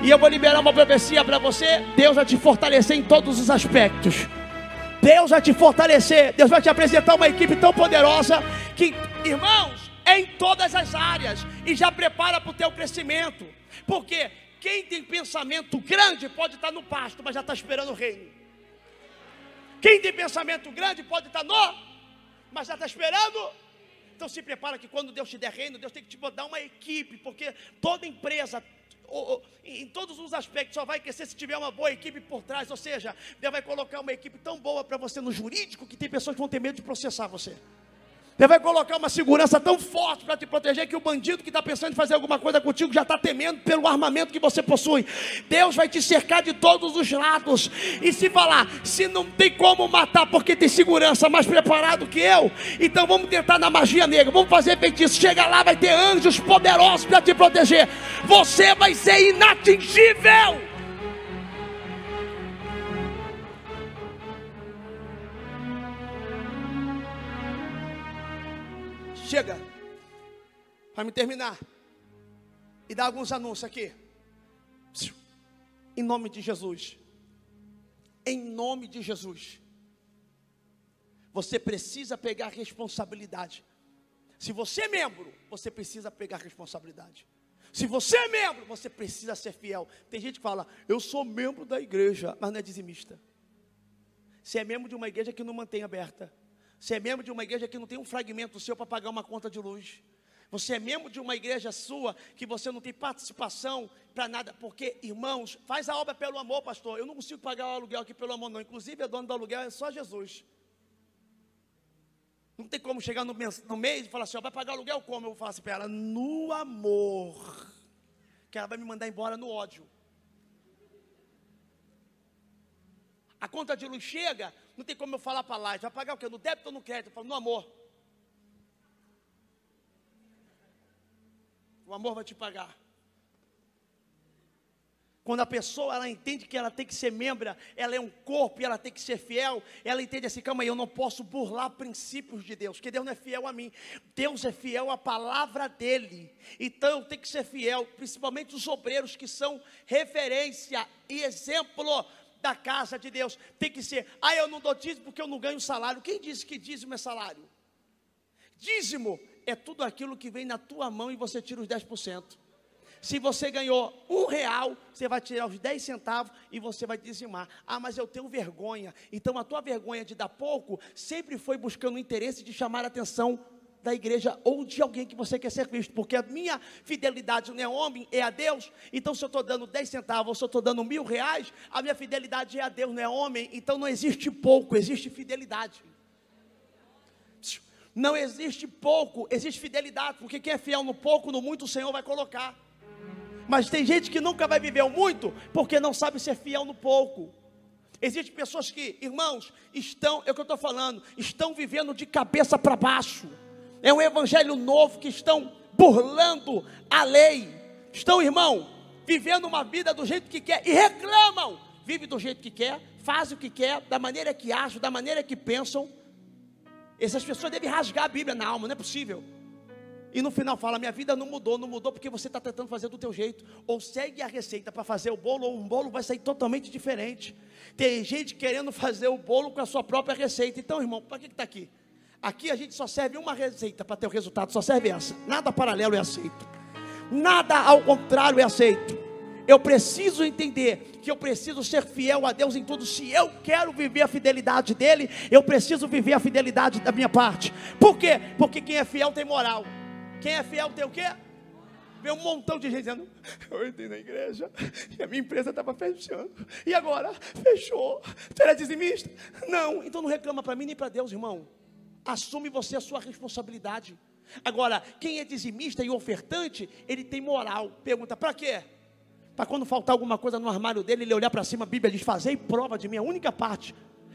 Speaker 1: E eu vou liberar uma profecia para você: Deus vai te fortalecer em todos os aspectos. Deus vai te fortalecer, Deus vai te apresentar uma equipe tão poderosa que, irmãos, é em todas as áreas e já prepara para o teu crescimento. Porque quem tem pensamento grande pode estar no pasto, mas já está esperando o reino. Quem tem pensamento grande pode estar no, mas já está esperando. Então se prepara que quando Deus te der reino, Deus tem que te dar uma equipe, porque toda empresa, em todos os aspectos, só vai crescer se tiver uma boa equipe por trás. Ou seja, Deus vai colocar uma equipe tão boa para você no jurídico que tem pessoas que vão ter medo de processar você. Ele vai colocar uma segurança tão forte para te proteger que o bandido que está pensando em fazer alguma coisa contigo já está temendo pelo armamento que você possui. Deus vai te cercar de todos os lados. E se falar, se não tem como matar porque tem segurança mais preparado que eu, então vamos tentar na magia negra, vamos fazer feitiço. Chega lá, vai ter anjos poderosos para te proteger. Você vai ser inatingível. Chega. Para me terminar. E dar alguns anúncios aqui. Em nome de Jesus. Em nome de Jesus. Você precisa pegar responsabilidade. Se você é membro, você precisa pegar responsabilidade. Se você é membro, você precisa ser fiel. Tem gente que fala, eu sou membro da igreja, mas não é dizimista. Você é membro de uma igreja que não mantém aberta. Você é membro de uma igreja que não tem um fragmento seu para pagar uma conta de luz. Você é membro de uma igreja sua que você não tem participação para nada. Porque, irmãos, faz a obra pelo amor, pastor. Eu não consigo pagar o aluguel aqui pelo amor, não. Inclusive, a dona do aluguel é só Jesus. Não tem como chegar no mês, no mês e falar assim: ó, vai pagar aluguel como? Eu vou falar assim para ela: no amor. Que ela vai me mandar embora no ódio. A conta de luz chega, não tem como eu falar para lá, vai pagar o quê? No débito ou no crédito? Eu falo, no amor. O amor vai te pagar. Quando a pessoa ela entende que ela tem que ser membra, ela é um corpo e ela tem que ser fiel, ela entende assim, calma aí, eu não posso burlar princípios de Deus, porque Deus não é fiel a mim, Deus é fiel à palavra dele. Então eu tenho que ser fiel, principalmente os obreiros que são referência e exemplo da casa de Deus tem que ser, ah, eu não dou dízimo porque eu não ganho salário. Quem disse que dízimo é salário? Dízimo é tudo aquilo que vem na tua mão e você tira os 10%. Se você ganhou um real, você vai tirar os 10 centavos e você vai dizimar. Ah, mas eu tenho vergonha. Então a tua vergonha de dar pouco sempre foi buscando o interesse de chamar a atenção da igreja ou de alguém que você quer ser visto, porque a minha fidelidade não é homem, é a Deus. Então, se eu estou dando 10 centavos ou se eu estou dando mil reais, a minha fidelidade é a Deus, não é homem. Então, não existe pouco, existe fidelidade. Não existe pouco, existe fidelidade, porque quem é fiel no pouco, no muito, o Senhor vai colocar. Mas tem gente que nunca vai viver o muito, porque não sabe ser fiel no pouco. Existem pessoas que, irmãos, estão, é o que eu estou falando, estão vivendo de cabeça para baixo é um evangelho novo que estão burlando a lei. Estão, irmão, vivendo uma vida do jeito que quer e reclamam. Vive do jeito que quer, faz o que quer, da maneira que acham, da maneira que pensam. Essas pessoas devem rasgar a Bíblia na alma, não é possível. E no final fala: minha vida não mudou, não mudou porque você está tentando fazer do teu jeito. Ou segue a receita para fazer o bolo, ou um bolo vai sair totalmente diferente. Tem gente querendo fazer o bolo com a sua própria receita. Então, irmão, para que está aqui? Aqui a gente só serve uma receita para ter o resultado, só serve essa. Nada paralelo é aceito. Nada ao contrário é aceito. Eu preciso entender que eu preciso ser fiel a Deus em tudo. Se eu quero viver a fidelidade dele, eu preciso viver a fidelidade da minha parte. Por quê? Porque quem é fiel tem moral. Quem é fiel tem o quê? Vê um montão de gente dizendo: Eu entrei na igreja e a minha empresa estava fechando. E agora? Fechou. Você era dizimista? Não. Então não reclama para mim nem para Deus, irmão assume você a sua responsabilidade. Agora, quem é dizimista e ofertante, ele tem moral. Pergunta: para quê? Para quando faltar alguma coisa no armário dele, ele olhar para cima, a Bíblia diz: Fazei prova de mim. A única parte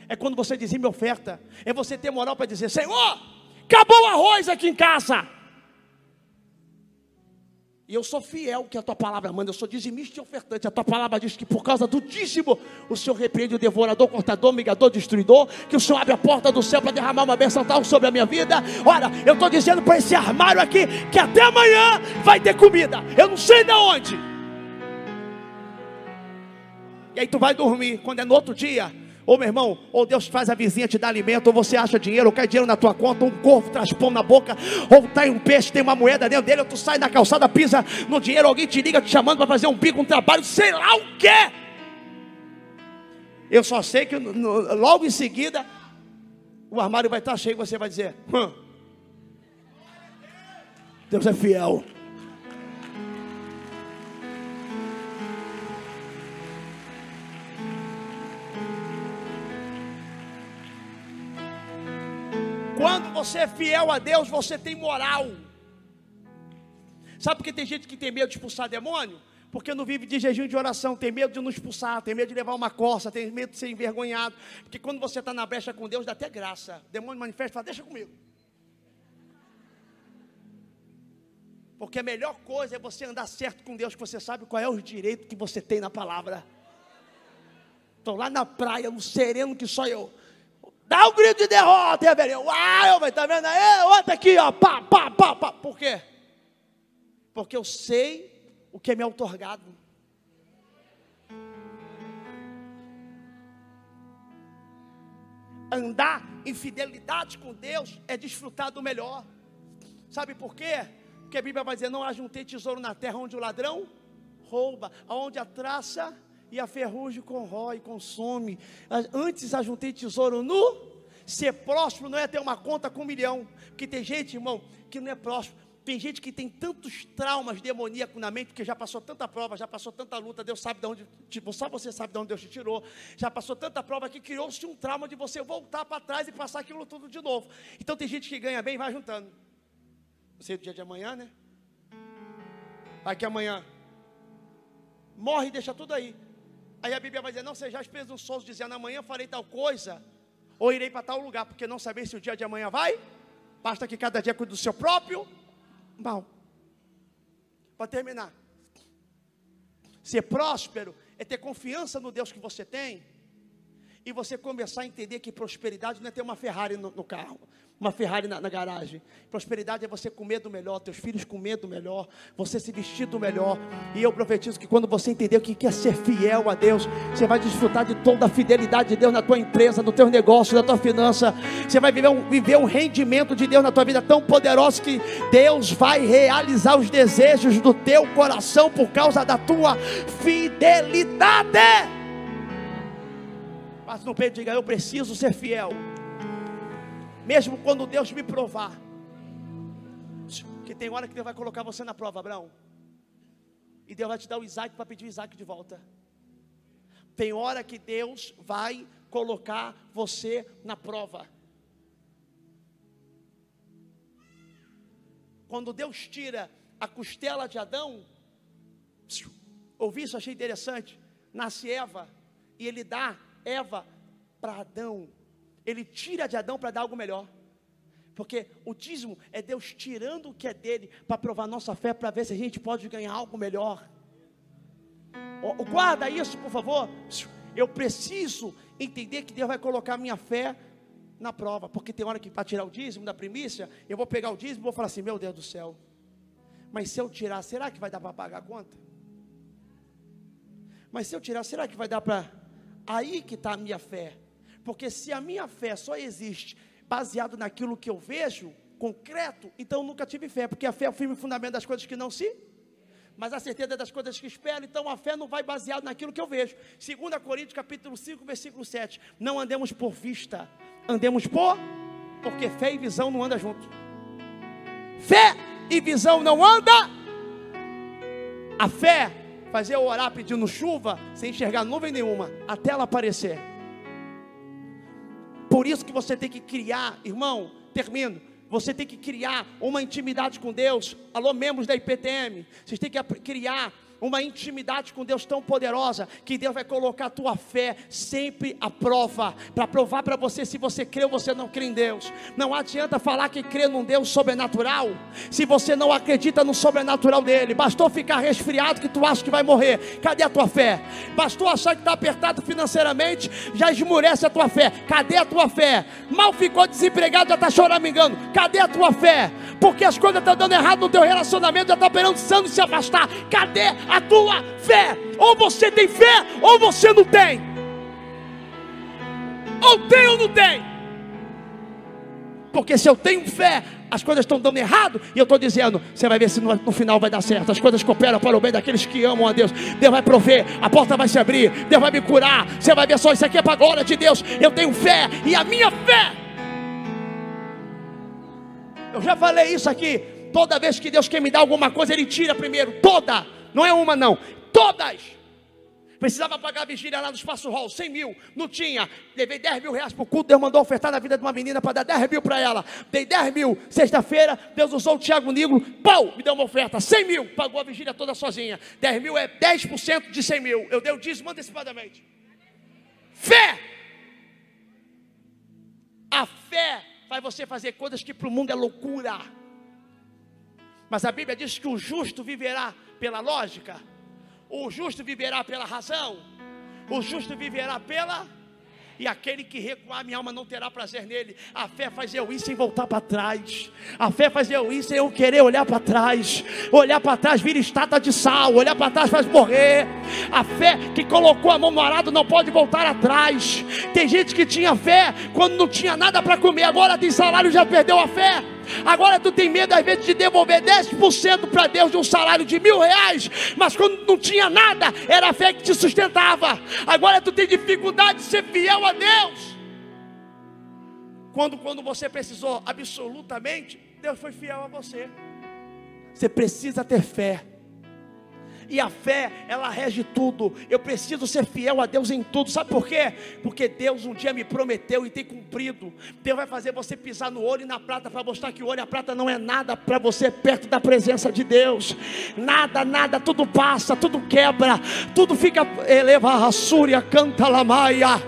Speaker 1: é quando você dizime oferta. É você ter moral para dizer: Senhor, acabou o arroz aqui em casa. E eu sou fiel que a tua palavra manda, eu sou dizimista e ofertante. A tua palavra diz que por causa do dízimo, o Senhor repreende o devorador, cortador, migador, destruidor. Que o Senhor abre a porta do céu para derramar uma bênção tal sobre a minha vida. Olha, eu estou dizendo para esse armário aqui que até amanhã vai ter comida. Eu não sei de onde. E aí tu vai dormir, quando é no outro dia, ou meu irmão, ou Deus faz a vizinha te dar alimento, ou você acha dinheiro, ou cai dinheiro na tua conta, um corvo traz pão na boca, ou tá um peixe, tem uma moeda dentro dele, ou tu sai na calçada, pisa no dinheiro, alguém te liga te chamando para fazer um bico, um trabalho, sei lá o que. Eu só sei que no, logo em seguida o armário vai estar cheio e você vai dizer: hum, Deus é fiel. Quando você é fiel a Deus, você tem moral. Sabe por que tem gente que tem medo de expulsar demônio? Porque não vive de jejum de oração, tem medo de não expulsar, tem medo de levar uma corça, tem medo de ser envergonhado. Porque quando você está na brecha com Deus, dá até graça. O demônio manifesta e fala, deixa comigo. Porque a melhor coisa é você andar certo com Deus, que você sabe qual é o direito que você tem na palavra. Estou lá na praia, no sereno que só eu. Dá um grito de derrota, e a velha, uau, vai, tá vendo aí? Outra aqui, ó, pá, pá, pá, pá. Por quê? Porque eu sei o que é me outorgado. Andar em fidelidade com Deus é desfrutar do melhor. Sabe por quê? Porque a Bíblia vai dizer: não ajuntei tesouro na terra onde o ladrão rouba, aonde a traça e a ferrugem corrói consome. Antes ajuntei tesouro no. Ser próspero não é ter uma conta com um milhão. Porque tem gente, irmão, que não é próspero tem gente que tem tantos traumas demoníacos na mente, porque já passou tanta prova, já passou tanta luta, Deus sabe de onde, tipo, só você sabe de onde Deus te tirou, já passou tanta prova que criou-se um trauma de você voltar para trás e passar aquilo tudo de novo. Então tem gente que ganha bem e vai juntando. Você é do dia de amanhã, né? Vai que amanhã morre e deixa tudo aí. Aí a Bíblia vai dizer: Não sejais presunçosos, dizendo amanhã farei tal coisa, ou irei para tal lugar, porque não saber se o dia de amanhã vai. Basta que cada dia cuide do seu próprio mal. Para terminar, ser próspero é ter confiança no Deus que você tem e você começar a entender que prosperidade não é ter uma Ferrari no, no carro uma Ferrari na, na, garagem. Prosperidade é você comer do melhor, teus filhos comer do melhor, você se vestir do melhor. E eu profetizo que quando você entender o que é ser fiel a Deus, você vai desfrutar de toda a fidelidade de Deus na tua empresa, no teu negócio, na tua finança. Você vai viver um, viver um rendimento de Deus na tua vida tão poderoso que Deus vai realizar os desejos do teu coração por causa da tua fidelidade. Mas no peito diga, eu preciso ser fiel mesmo quando Deus me provar. Que tem hora que Deus vai colocar você na prova, Abraão. E Deus vai te dar o Isaac para pedir o Isaac de volta. Tem hora que Deus vai colocar você na prova. Quando Deus tira a costela de Adão, ouvi isso, achei interessante. Nasce Eva e ele dá Eva para Adão ele tira de Adão para dar algo melhor. Porque o dízimo é Deus tirando o que é dele para provar nossa fé, para ver se a gente pode ganhar algo melhor. Guarda isso, por favor. Eu preciso entender que Deus vai colocar minha fé na prova, porque tem hora que para tirar o dízimo da primícia, eu vou pegar o dízimo e vou falar assim: meu Deus do céu, mas se eu tirar, será que vai dar para pagar a conta? Mas se eu tirar, será que vai dar para. Aí que está a minha fé. Porque se a minha fé só existe baseado naquilo que eu vejo, concreto, então eu nunca tive fé, porque a fé é o firme fundamento das coisas que não se mas a certeza das coisas que espero, então a fé não vai baseado naquilo que eu vejo. 2 Coríntios capítulo 5, versículo 7. Não andemos por vista, andemos por porque fé e visão não andam juntos. Fé e visão não andam. A fé fazer eu orar pedindo chuva sem enxergar nuvem nenhuma, até ela aparecer. Por isso que você tem que criar, irmão, termino. Você tem que criar uma intimidade com Deus. Alô, membros da IPTM. Vocês têm que criar uma intimidade com Deus tão poderosa que Deus vai colocar a tua fé sempre à prova, para provar para você se você crê ou você não crê em Deus. Não adianta falar que crê num Deus sobrenatural, se você não acredita no sobrenatural dele. Bastou ficar resfriado que tu acha que vai morrer. Cadê a tua fé? Bastou achar que está apertado financeiramente, já esmurece a tua fé. Cadê a tua fé? Mal ficou desempregado, já está choramingando. Cadê a tua fé? Porque as coisas estão dando errado no teu relacionamento, já está pensando se afastar. Cadê a tua fé. Ou você tem fé, ou você não tem. Ou tem ou não tem. Porque se eu tenho fé, as coisas estão dando errado, e eu estou dizendo, você vai ver se no, no, final vai dar certo. As coisas cooperam para o bem daqueles que amam a Deus. Deus vai prover, a porta vai se abrir, Deus vai me curar. Você vai ver só, isso aqui é para a glória de Deus. Eu tenho fé, e a minha fé Eu já falei isso aqui. Toda vez que Deus quer me dar alguma coisa, Ele tira primeiro. Toda. Não é uma, não. Todas. Precisava pagar a vigília lá no Espaço Hall, 100 mil, não tinha. Levei 10 mil reais para o culto, Deus mandou ofertar na vida de uma menina para dar 10 mil para ela. Dei 10 mil, sexta-feira, Deus usou o Tiago Negro, pau, me deu uma oferta, 100 mil, pagou a vigília toda sozinha. 10 mil é 10% de 100 mil, eu dei o dízimo antecipadamente. Fé! A fé faz você fazer coisas que para o mundo é loucura. Mas a Bíblia diz que o justo viverá pela lógica. O justo viverá pela razão. O justo viverá pela. E aquele que recuar minha alma não terá prazer nele. A fé faz eu ir sem voltar para trás. A fé faz eu ir sem eu querer olhar para trás. Olhar para trás vira estátua de sal. Olhar para trás faz morrer. A fé que colocou a mão no arado não pode voltar atrás. Tem gente que tinha fé quando não tinha nada para comer. Agora tem salário já perdeu a fé. Agora tu tem medo às vezes de devolver 10% para Deus de um salário de mil reais, mas quando não tinha nada, era a fé que te sustentava. Agora tu tem dificuldade de ser fiel a Deus. Quando, quando você precisou absolutamente, Deus foi fiel a você. Você precisa ter fé. E a fé, ela rege tudo. Eu preciso ser fiel a Deus em tudo. Sabe por quê? Porque Deus um dia me prometeu e tem cumprido. Deus vai fazer você pisar no ouro e na prata para mostrar que o ouro e a prata não é nada para você perto da presença de Deus. Nada, nada, tudo passa, tudo quebra, tudo fica eleva a súria, canta lamaia.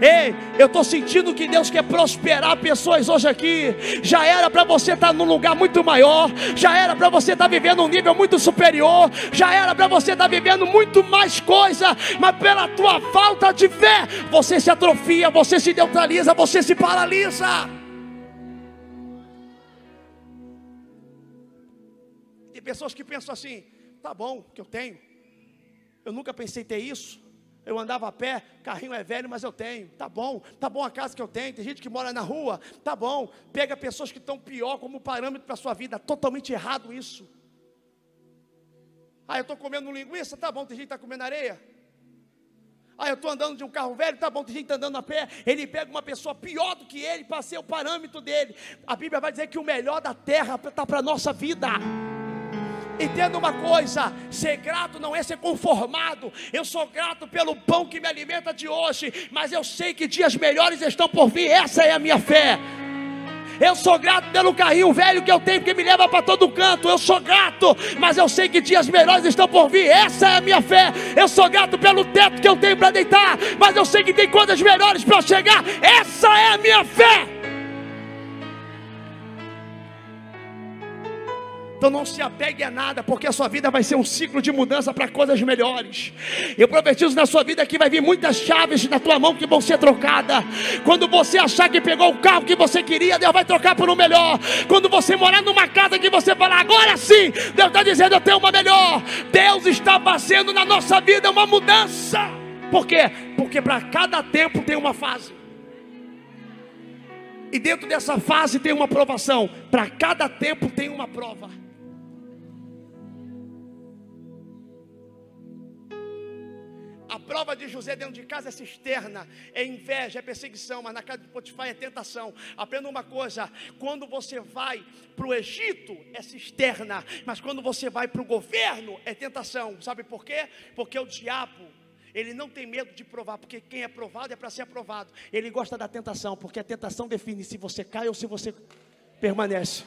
Speaker 1: Ei, eu estou sentindo que Deus quer prosperar pessoas hoje aqui. Já era para você estar tá num lugar muito maior, já era para você estar tá vivendo um nível muito superior, já era para você estar tá vivendo muito mais coisa, mas pela tua falta de fé, você se atrofia, você se neutraliza, você se paralisa. Tem pessoas que pensam assim: tá bom, que eu tenho. Eu nunca pensei ter isso. Eu andava a pé, carrinho é velho, mas eu tenho. Tá bom, tá bom a casa que eu tenho. Tem gente que mora na rua, tá bom. Pega pessoas que estão pior como parâmetro para a sua vida. Totalmente errado isso. Ah, eu estou comendo linguiça, tá bom. Tem gente que está comendo areia. Ah, eu estou andando de um carro velho, tá bom, tem gente que está andando a pé. Ele pega uma pessoa pior do que ele para ser o parâmetro dele. A Bíblia vai dizer que o melhor da terra está para a nossa vida. Entenda uma coisa: ser grato não é ser conformado. Eu sou grato pelo pão que me alimenta de hoje, mas eu sei que dias melhores estão por vir. Essa é a minha fé. Eu sou grato pelo carrinho velho que eu tenho, que me leva para todo canto. Eu sou grato, mas eu sei que dias melhores estão por vir. Essa é a minha fé. Eu sou grato pelo teto que eu tenho para deitar, mas eu sei que tem coisas melhores para chegar. Essa é a minha fé. Então não se apegue a nada, porque a sua vida vai ser um ciclo de mudança para coisas melhores. Eu profetizo na sua vida que vai vir muitas chaves na tua mão que vão ser trocadas. Quando você achar que pegou o carro que você queria, Deus vai trocar por um melhor. Quando você morar numa casa que você falar, agora sim, Deus está dizendo, eu tenho uma melhor. Deus está fazendo na nossa vida uma mudança. Por quê? Porque para cada tempo tem uma fase. E dentro dessa fase tem uma provação. Para cada tempo tem uma prova. A prova de José dentro de casa é cisterna, é inveja, é perseguição, mas na casa de Potifar é tentação. Aprenda uma coisa: quando você vai para o Egito é cisterna, mas quando você vai para o governo é tentação. Sabe por quê? Porque o diabo ele não tem medo de provar, porque quem é provado é para ser aprovado. Ele gosta da tentação, porque a tentação define se você cai ou se você permanece.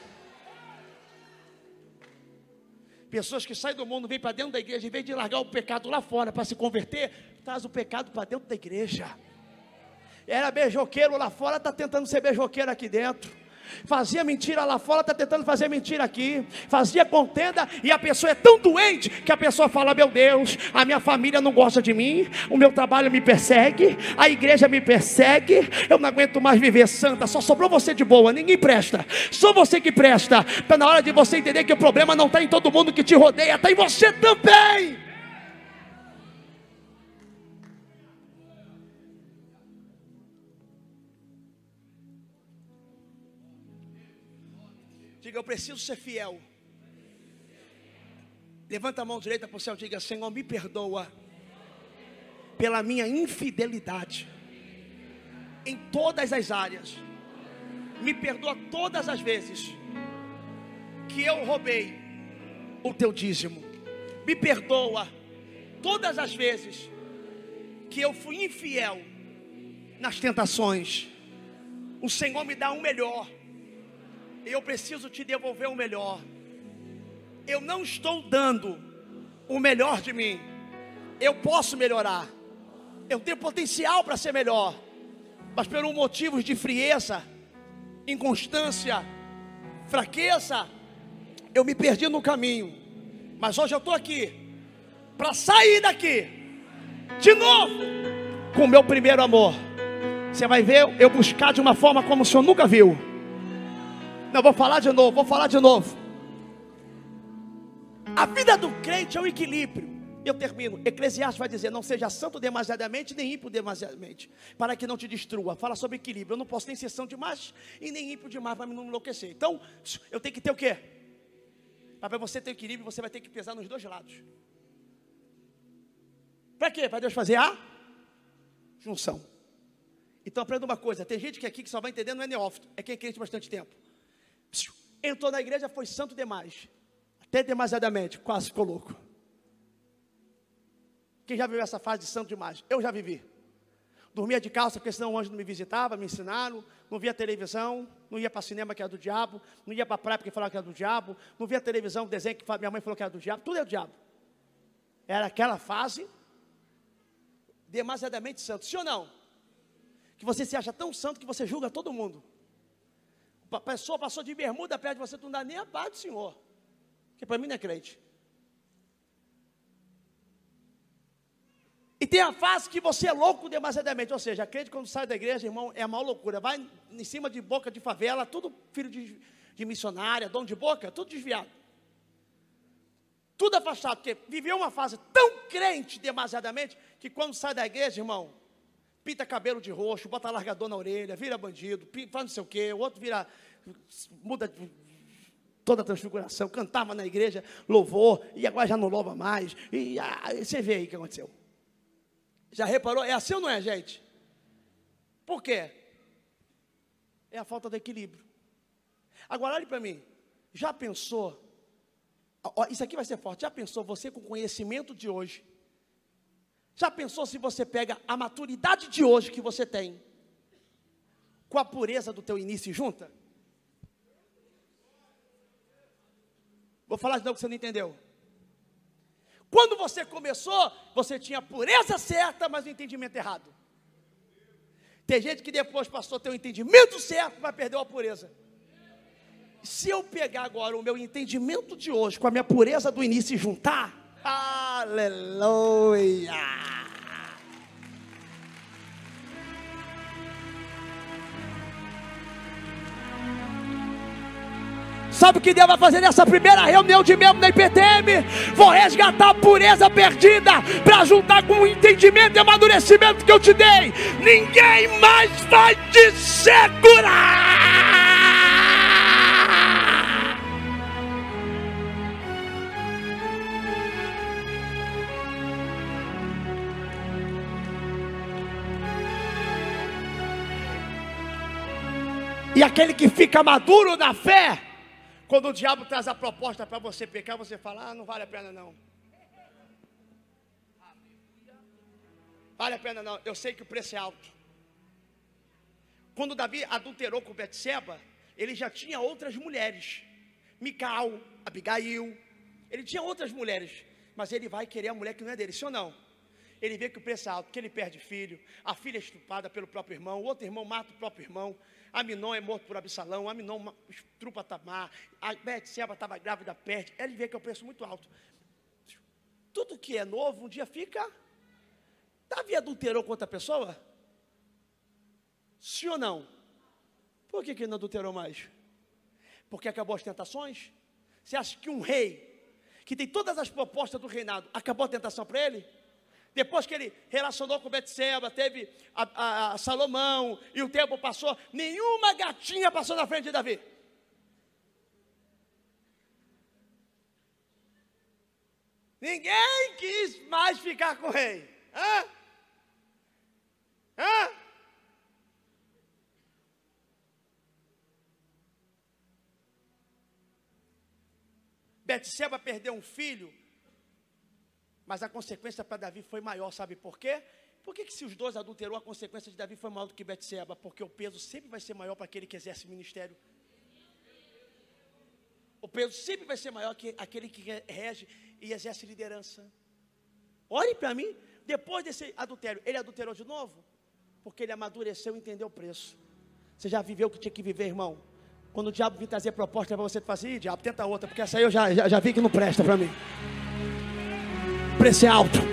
Speaker 1: Pessoas que saem do mundo, vêm para dentro da igreja, em vez de largar o pecado lá fora para se converter, traz o pecado para dentro da igreja. Era beijoqueiro lá fora, está tentando ser beijoqueiro aqui dentro. Fazia mentira lá fora, está tentando fazer mentira aqui. Fazia contenda e a pessoa é tão doente que a pessoa fala: Meu Deus, a minha família não gosta de mim, o meu trabalho me persegue, a igreja me persegue, eu não aguento mais viver santa. Só sobrou você de boa, ninguém presta, só você que presta. Está na hora de você entender que o problema não está em todo mundo que te rodeia, está em você também. Diga, eu preciso ser fiel. Levanta a mão direita para o céu e diga: Senhor, me perdoa pela minha infidelidade em todas as áreas. Me perdoa todas as vezes que eu roubei o teu dízimo. Me perdoa todas as vezes que eu fui infiel nas tentações. O Senhor me dá um melhor. Eu preciso te devolver o melhor. Eu não estou dando o melhor de mim. Eu posso melhorar. Eu tenho potencial para ser melhor. Mas por motivos de frieza, inconstância, fraqueza, eu me perdi no caminho. Mas hoje eu estou aqui para sair daqui de novo com o meu primeiro amor. Você vai ver eu buscar de uma forma como o senhor nunca viu. Não, vou falar de novo, vou falar de novo. A vida do crente é um equilíbrio. Eu termino. Eclesiastes vai dizer: não seja santo demasiadamente, nem ímpio demasiadamente, para que não te destrua. Fala sobre equilíbrio. Eu não posso nem ser santo demais e nem ímpio demais para me enlouquecer. Então, eu tenho que ter o quê? Para você ter equilíbrio, você vai ter que pesar nos dois lados. Para quê? Para Deus fazer a junção. Então aprenda uma coisa: tem gente que aqui que só vai entender, não é neófito, é quem é crente bastante tempo. Entrou na igreja, foi santo demais, até demasiadamente, quase ficou louco. Quem já viveu essa fase de santo demais? Eu já vivi. Dormia de calça, porque senão o anjo não me visitava, me ensinaram. Não via televisão, não ia para cinema que era do diabo, não ia para praia porque falava que era do diabo, não via televisão, desenho que minha mãe falou que era do diabo, tudo é do diabo. Era aquela fase demasiadamente santo, sim ou não? Que você se acha tão santo que você julga todo mundo. A pessoa passou de bermuda perto de você, tu não dá nem a paz do Senhor. Que para mim não é crente. E tem a fase que você é louco demasiadamente. Ou seja, crente quando sai da igreja, irmão, é a maior loucura. Vai em cima de boca de favela, tudo filho de, de missionária, dono de boca, tudo desviado. Tudo afastado, porque viveu uma fase tão crente demasiadamente, que quando sai da igreja, irmão, pinta cabelo de roxo, bota largador na orelha, vira bandido, faz não sei o quê, o outro vira, muda toda a transfiguração, cantava na igreja, louvor, e agora já não louva mais, e ah, você vê aí o que aconteceu. Já reparou? É assim ou não é, gente? Por quê? É a falta de equilíbrio. Agora olhe para mim, já pensou, isso aqui vai ser forte, já pensou você com o conhecimento de hoje, já pensou se você pega a maturidade de hoje que você tem, com a pureza do teu início junta? Vou falar de novo que você não entendeu. Quando você começou, você tinha a pureza certa, mas o entendimento errado. Tem gente que depois passou a ter o entendimento certo, mas perdeu a pureza. Se eu pegar agora o meu entendimento de hoje com a minha pureza do início e juntar, aleluia! Sabe o que Deus vai fazer nessa primeira reunião de membro da IPTM? Vou resgatar a pureza perdida para juntar com o entendimento e amadurecimento que eu te dei. Ninguém mais vai te segurar. E aquele que fica maduro na fé, quando o diabo traz a proposta para você pecar, você fala: ah, não vale a pena não. Vale a pena não, eu sei que o preço é alto. Quando Davi adulterou com Betseba, ele já tinha outras mulheres. Mical, Abigail, ele tinha outras mulheres, mas ele vai querer a mulher que não é dele, sim ou não? Ele vê que o preço é alto, que ele perde filho, a filha é estuprada pelo próprio irmão, o outro irmão mata o próprio irmão, Aminon é morto por Absalão, Aminon estrupa Tamar, a Betseba estava grávida, perde. Ele vê que é um preço muito alto. Tudo que é novo, um dia fica. Davi adulterou com outra pessoa? Sim ou não? Por que, que ele não adulterou mais? Porque acabou as tentações? Você acha que um rei, que tem todas as propostas do reinado, acabou a tentação para ele? Depois que ele relacionou com Betseba, teve a, a, a Salomão, e o tempo passou, nenhuma gatinha passou na frente de Davi. Ninguém quis mais ficar com o rei. Hã? Hã? Betseba perdeu um filho, mas a consequência para Davi foi maior, sabe por quê? Por que, que se os dois adulterou, a consequência de Davi foi maior do que Betseba? Porque o peso sempre vai ser maior para aquele que exerce ministério. O peso sempre vai ser maior que aquele que rege e exerce liderança. Olhe para mim, depois desse adultério, ele adulterou de novo? Porque ele amadureceu e entendeu o preço. Você já viveu o que tinha que viver, irmão? Quando o diabo vir trazer proposta para você, tu fala assim, diabo, tenta outra, porque essa aí eu já, já, já vi que não presta para mim. Preço alto.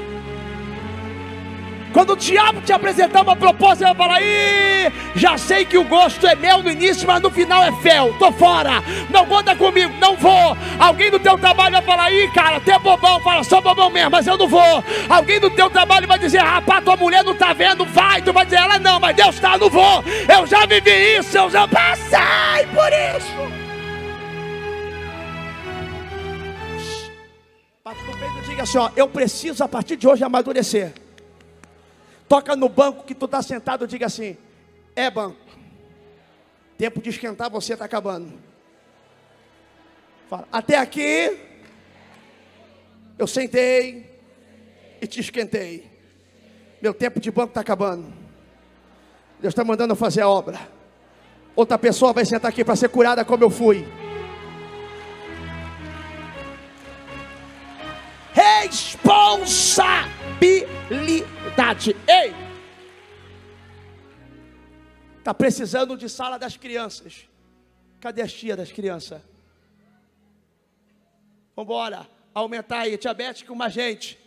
Speaker 1: Quando o diabo te apresentar uma proposta, você vai falar: Ih, já sei que o gosto é meu no início, mas no final é fel, tô fora, não conta comigo, não vou. Alguém do teu trabalho vai falar: Ih, cara, tu é bobão, fala, sou bobão mesmo, mas eu não vou. Alguém do teu trabalho vai dizer: Rapaz, tua mulher não tá vendo, vai. Tu vai dizer: Ela não, mas Deus tá, não vou. Eu já vivi isso, eu já passei por isso. Diga assim: ó, Eu preciso a partir de hoje amadurecer. Toca no banco que tu está sentado, diga assim: É banco. Tempo de esquentar, você está acabando. Fala, até aqui eu sentei e te esquentei. Meu tempo de banco está acabando. Deus está mandando eu fazer a obra. Outra pessoa vai sentar aqui para ser curada como eu fui. Responsabilidade. Ei! Está precisando de sala das crianças. Cadê a tia das crianças? Vamos embora. Aumentar aí. Tia Beth com uma gente.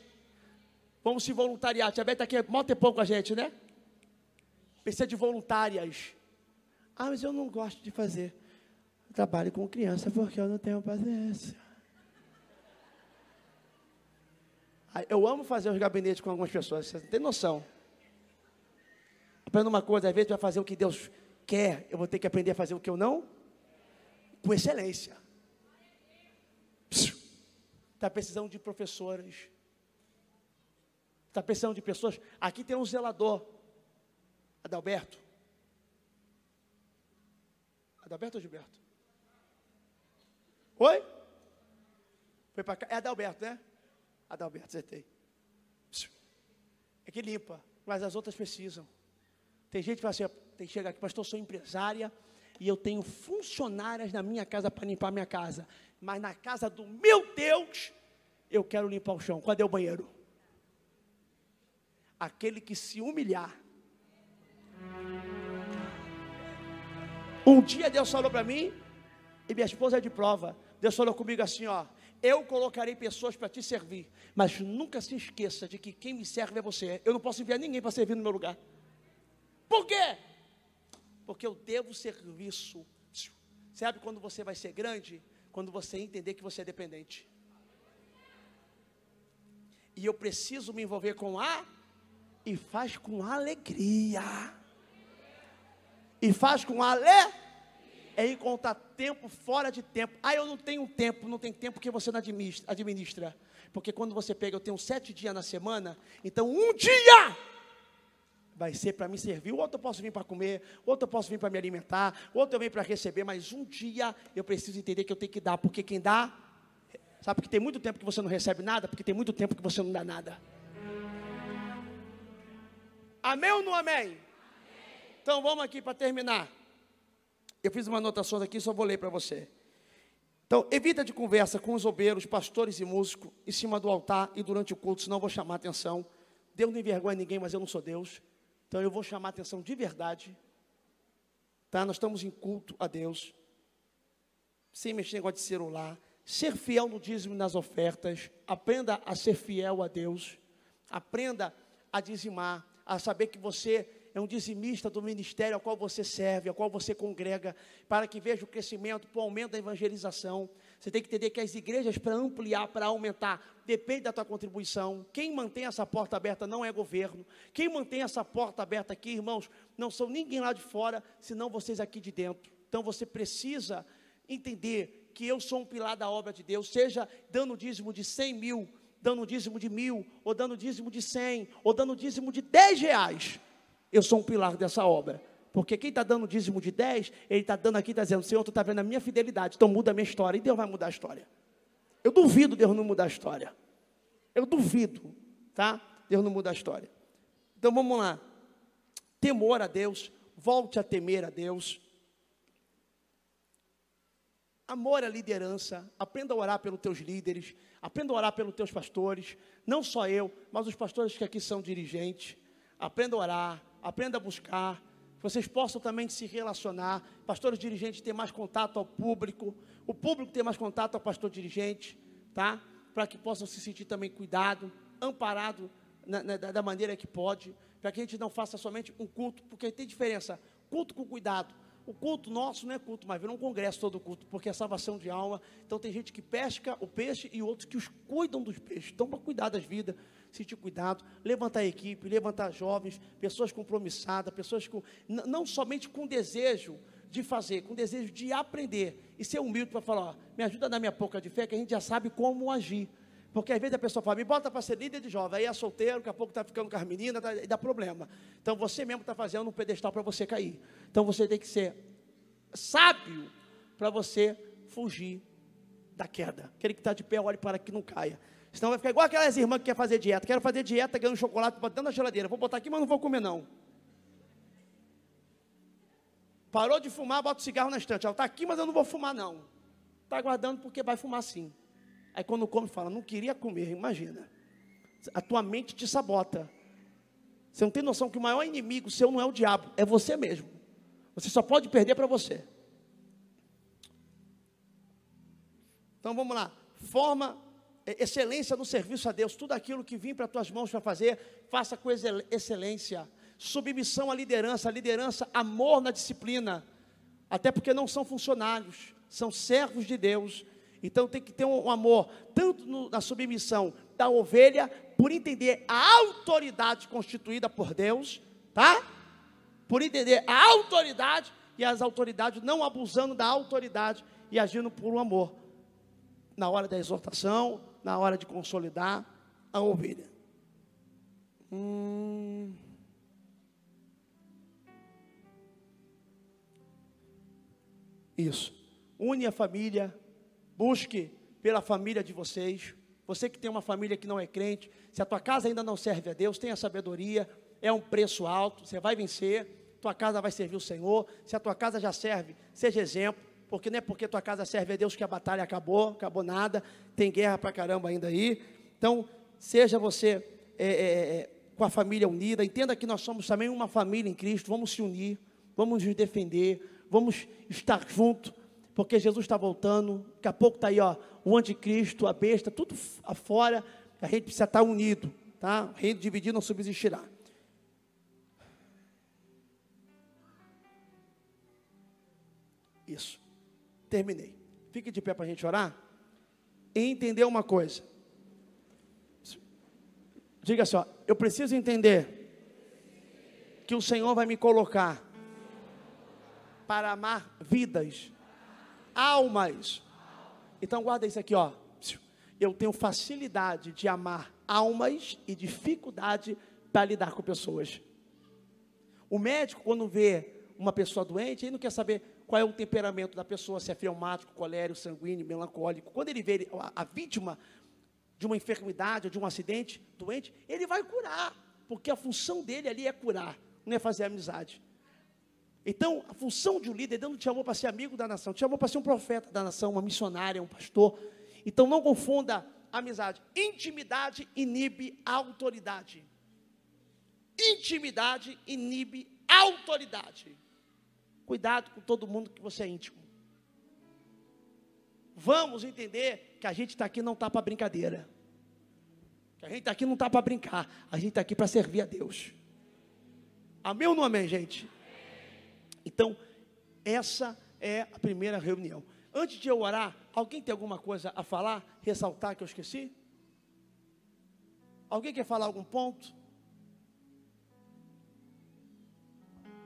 Speaker 1: Vamos se voluntariar. Tia Beth está aqui mó tempão com a gente, né? Precisa de voluntárias. Ah, mas eu não gosto de fazer. trabalho com criança porque eu não tenho paciência. Eu amo fazer os gabinetes com algumas pessoas, você tem noção. Aprenda uma coisa, às vezes vai fazer o que Deus quer, eu vou ter que aprender a fazer o que eu não, com excelência. Está precisando de professoras. Está precisando de pessoas. Aqui tem um zelador, Adalberto. Adalberto ou Gilberto? Oi? Foi para cá. É Adalberto, né? Adalberto, acertei. É que limpa, mas as outras precisam. Tem gente que fala assim, tem que chegar aqui, pastor, eu sou empresária e eu tenho funcionárias na minha casa para limpar minha casa. Mas na casa do meu Deus, eu quero limpar o chão. Cadê o banheiro? Aquele que se humilhar. Um dia Deus falou para mim, e minha esposa é de prova. Deus falou comigo assim: ó, eu colocarei pessoas para te servir, mas nunca se esqueça de que quem me serve é você. Eu não posso enviar ninguém para servir no meu lugar. Por quê? Porque eu devo serviço. Sabe quando você vai ser grande? Quando você entender que você é dependente. E eu preciso me envolver com a e faz com alegria. E faz com alegria é encontrar tempo fora de tempo. Ah, eu não tenho tempo, não tem tempo que você não administra. Porque quando você pega, eu tenho sete dias na semana, então um dia vai ser para me servir, o outro eu posso vir para comer, outro eu posso vir para me alimentar, outro eu venho para receber, mas um dia eu preciso entender que eu tenho que dar, porque quem dá, sabe porque tem muito tempo que você não recebe nada, porque tem muito tempo que você não dá nada. Amém ou não amém? amém. Então vamos aqui para terminar. Eu fiz uma anotação aqui, só vou ler para você. Então, evita de conversa com os obreiros, pastores e músicos em cima do altar e durante o culto, senão eu vou chamar atenção. Deus não envergonha ninguém, mas eu não sou Deus. Então eu vou chamar atenção de verdade. Tá? Nós estamos em culto a Deus. Sem mexer em negócio de celular. Ser fiel no dízimo e nas ofertas. Aprenda a ser fiel a Deus. Aprenda a dizimar, a saber que você é um dizimista do ministério ao qual você serve, ao qual você congrega, para que veja o crescimento, para o aumento da evangelização. Você tem que entender que as igrejas, para ampliar, para aumentar, depende da tua contribuição. Quem mantém essa porta aberta não é governo. Quem mantém essa porta aberta aqui, irmãos, não são ninguém lá de fora, senão vocês aqui de dentro. Então você precisa entender que eu sou um pilar da obra de Deus, seja dando dízimo de 100 mil, dando dízimo de mil, ou dando dízimo de 100, ou dando dízimo de 10 reais eu sou um pilar dessa obra. Porque quem está dando dízimo de 10, ele está dando aqui, está dizendo, Senhor, tu está vendo a minha fidelidade, então muda a minha história, e Deus vai mudar a história. Eu duvido Deus não mudar a história. Eu duvido, tá? Deus não muda a história. Então vamos lá. Temor a Deus, volte a temer a Deus. Amor à liderança, aprenda a orar pelos teus líderes, aprenda a orar pelos teus pastores, não só eu, mas os pastores que aqui são dirigentes. Aprenda a orar, aprenda a buscar, vocês possam também se relacionar, pastores dirigentes ter mais contato ao público, o público ter mais contato ao pastor dirigente, tá? Para que possam se sentir também cuidado, amparado na, na, da maneira que pode, para que a gente não faça somente um culto, porque tem diferença, culto com cuidado. O culto nosso não é culto, mas vira um congresso todo culto, porque é salvação de alma. Então tem gente que pesca o peixe e outros que os cuidam dos peixes. Então, para cuidar das vidas, sentir cuidado, levantar equipe, levantar jovens, pessoas compromissadas, pessoas com, não somente com desejo de fazer, com desejo de aprender e ser humilde para falar, ó, me ajuda na minha pouca de fé, que a gente já sabe como agir. Porque às vezes a pessoa fala, me bota para ser líder de jovem, aí é solteiro, daqui a pouco está ficando com as meninas, tá, e dá problema. Então você mesmo está fazendo um pedestal para você cair. Então você tem que ser sábio para você fugir da queda. Aquele que está de pé, olhe para que não caia. Senão vai ficar igual aquelas irmãs que quer fazer dieta. Quero fazer dieta, ganhando chocolate, botando na geladeira. Vou botar aqui, mas não vou comer não. Parou de fumar, bota o cigarro na estante. Está aqui, mas eu não vou fumar não. Está aguardando porque vai fumar sim. Aí quando come, fala, não queria comer, imagina. A tua mente te sabota. Você não tem noção que o maior inimigo seu não é o diabo, é você mesmo. Você só pode perder para você. Então vamos lá. Forma excelência no serviço a Deus, tudo aquilo que vim para tuas mãos para fazer, faça com excelência. Submissão à liderança, liderança, amor na disciplina, até porque não são funcionários, são servos de Deus. Então tem que ter um, amor, tanto no, na submissão da ovelha, por entender a autoridade constituída por Deus, tá? Por entender a autoridade e as autoridades não abusando da autoridade e agindo por um amor. Na hora da exortação, na hora de consolidar a ovelha. Hum. Isso. Une a família, busque pela família de vocês. Você que tem uma família que não é crente, se a tua casa ainda não serve a Deus, tenha sabedoria, é um preço alto, você vai vencer, tua casa vai servir o Senhor. Se a tua casa já serve, seja exemplo porque não é porque tua casa serve a Deus que a batalha acabou, acabou nada, tem guerra pra caramba ainda aí. Então, seja você é, é, é, com a família unida, entenda que nós somos também uma família em Cristo, vamos se unir, vamos nos defender, vamos estar juntos, porque Jesus está voltando, daqui a pouco está aí ó, o anticristo, a besta, tudo afora, a gente precisa estar unido, tá? O reino dividido não subsistirá. Isso. Terminei. Fique de pé para a gente orar. E entender uma coisa. Diga assim: ó, eu preciso entender que o Senhor vai me colocar para amar vidas, almas. Então guarda isso aqui, ó. Eu tenho facilidade de amar almas e dificuldade para lidar com pessoas. O médico, quando vê uma pessoa doente, ele não quer saber qual é o temperamento da pessoa, se é fleumático, colérico, sanguíneo, melancólico. Quando ele vê a, a vítima de uma enfermidade ou de um acidente, doente, ele vai curar, porque a função dele ali é curar, não é fazer amizade. Então, a função de um líder, Deus não te chamou para ser amigo da nação, te chamou para ser um profeta da nação, uma missionária, um pastor. Então, não confunda amizade. Intimidade inibe a autoridade. Intimidade inibe a autoridade. Cuidado com todo mundo que você é íntimo. Vamos entender que a gente está aqui não está para brincadeira. Que a gente está aqui não está para brincar. A gente está aqui para servir a Deus. Amém ou não amém, gente? Então, essa é a primeira reunião. Antes de eu orar, alguém tem alguma coisa a falar, ressaltar que eu esqueci? Alguém quer falar algum ponto?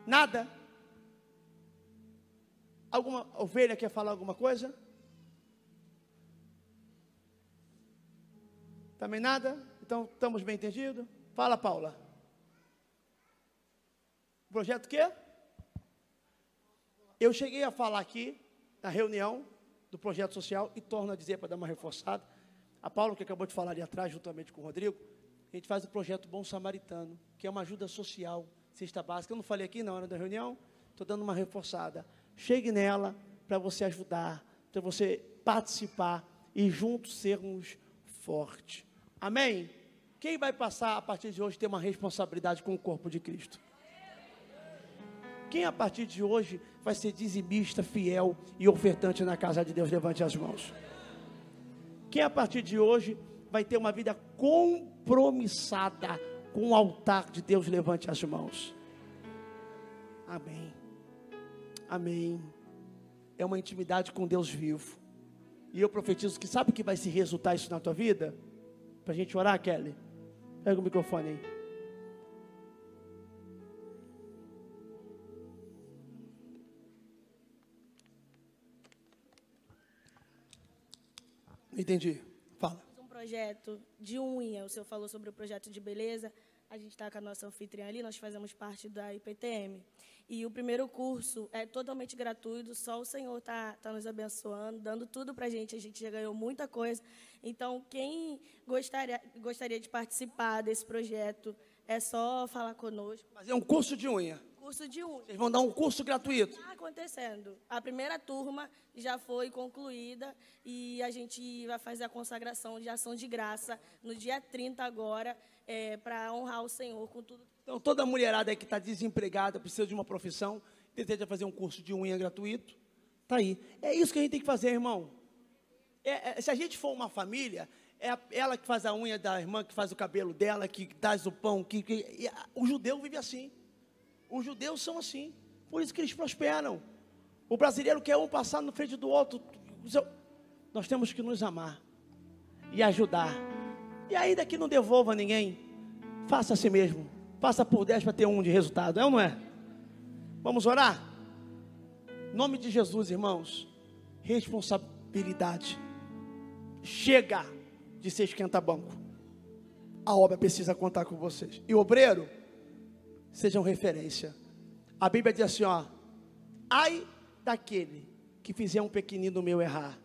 Speaker 1: Nada? Alguma ovelha quer falar alguma coisa? Também nada? Então estamos bem entendidos? Fala, Paula. Projeto quê? Eu cheguei a falar aqui na reunião do projeto social e torno a dizer para dar uma reforçada. A Paula, que acabou de falar ali atrás, juntamente com o Rodrigo, a gente faz o projeto Bom Samaritano, que é uma ajuda social, cesta básica. Eu não falei aqui na hora da reunião, estou dando uma reforçada. Chegue nela para você ajudar, para você participar e juntos sermos fortes. Amém? Quem vai passar a partir de hoje ter uma responsabilidade com o corpo de Cristo? Quem a partir de hoje vai ser dizimista, fiel e ofertante na casa de Deus? Levante as mãos. Quem a partir de hoje vai ter uma vida compromissada com o altar de Deus? Levante as mãos. Amém. Amém. É uma intimidade com Deus vivo. E eu profetizo que sabe que vai se resultar isso na tua vida? Para a gente orar, Kelly? Pega o microfone aí. Entendi. Fala.
Speaker 2: Um projeto de unha. O senhor falou sobre o projeto de beleza. A gente está com a nossa anfitriã ali, nós fazemos parte da IPTM. E o primeiro curso é totalmente gratuito, só o Senhor está tá nos abençoando, dando tudo para a gente. A gente já ganhou muita coisa. Então, quem gostaria, gostaria de participar desse projeto, é só falar conosco.
Speaker 1: Mas é um curso de unha
Speaker 2: curso de unha.
Speaker 1: Vocês vão dar um curso gratuito?
Speaker 2: Está acontecendo. A primeira turma já foi concluída e a gente vai fazer a consagração de ação de graça no dia 30 agora, é, para honrar o Senhor com tudo.
Speaker 1: Então, toda mulherada que está desempregada, precisa de uma profissão, deseja fazer um curso de unha gratuito, está aí. É isso que a gente tem que fazer, irmão. É, é, se a gente for uma família, é ela que faz a unha da irmã, que faz o cabelo dela, que traz o pão, que, que o judeu vive assim. Os judeus são assim. Por isso que eles prosperam. O brasileiro quer um passar no frente do outro. Nós temos que nos amar e ajudar. E ainda que não devolva ninguém, faça a si mesmo. Faça por 10 para ter um de resultado, é ou não é? Vamos orar? Em nome de Jesus, irmãos. Responsabilidade. Chega de ser esquenta-banco. A obra precisa contar com vocês. E obreiro, sejam referência. A Bíblia diz assim: ó, ai daquele que fizer um pequenino meu errar.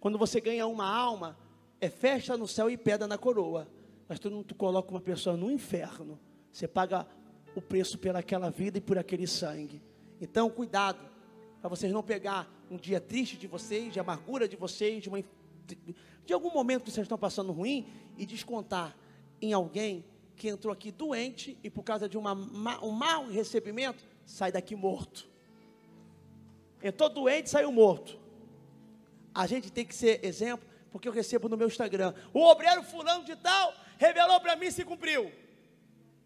Speaker 1: Quando você ganha uma alma, é festa no céu e pedra na coroa. Mas tu não tu coloca uma pessoa no inferno. Você paga o preço pelaquela vida e por aquele sangue. Então, cuidado, para vocês não pegar um dia triste de vocês, de amargura de vocês, de, uma, de algum momento que vocês estão passando ruim e descontar em alguém que entrou aqui doente e por causa de uma, um mau recebimento, sai daqui morto. Entrou doente, saiu morto. A gente tem que ser exemplo, porque eu recebo no meu Instagram. O obreiro fulano de tal revelou para mim se cumpriu.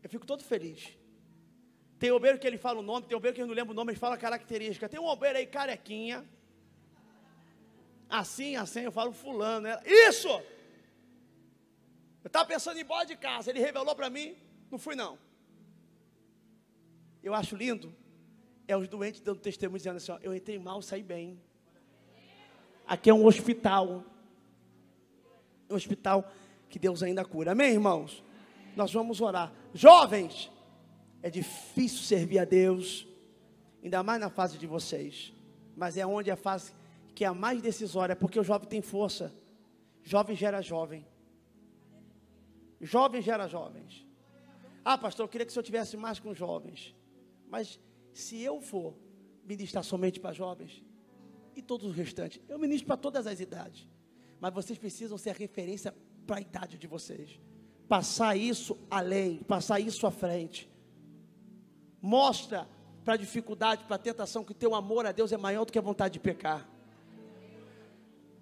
Speaker 1: Eu fico todo feliz. Tem obreiro que ele fala o nome, tem obreiro que ele não lembra o nome, ele fala característica. Tem um obreiro aí carequinha. Assim, assim, eu falo fulano. Isso! Eu estava pensando em ir embora de casa. Ele revelou para mim, não fui não. Eu acho lindo. É os doentes dando testemunho dizendo assim: ó, eu entrei mal, saí bem. Aqui é um hospital. Um hospital que Deus ainda cura. Amém, irmãos? Nós vamos orar. Jovens, é difícil servir a Deus, ainda mais na fase de vocês. Mas é onde a fase que é a mais decisória, porque o jovem tem força. Jovem gera jovem. Jovens gera jovens. Ah, pastor, eu queria que o senhor tivesse mais com jovens. Mas se eu for ministrar somente para jovens, e todos os restantes, eu ministro para todas as idades. Mas vocês precisam ser referência para a idade de vocês. Passar isso além, passar isso à frente. Mostra para a dificuldade, para a tentação, que teu amor a Deus é maior do que a vontade de pecar.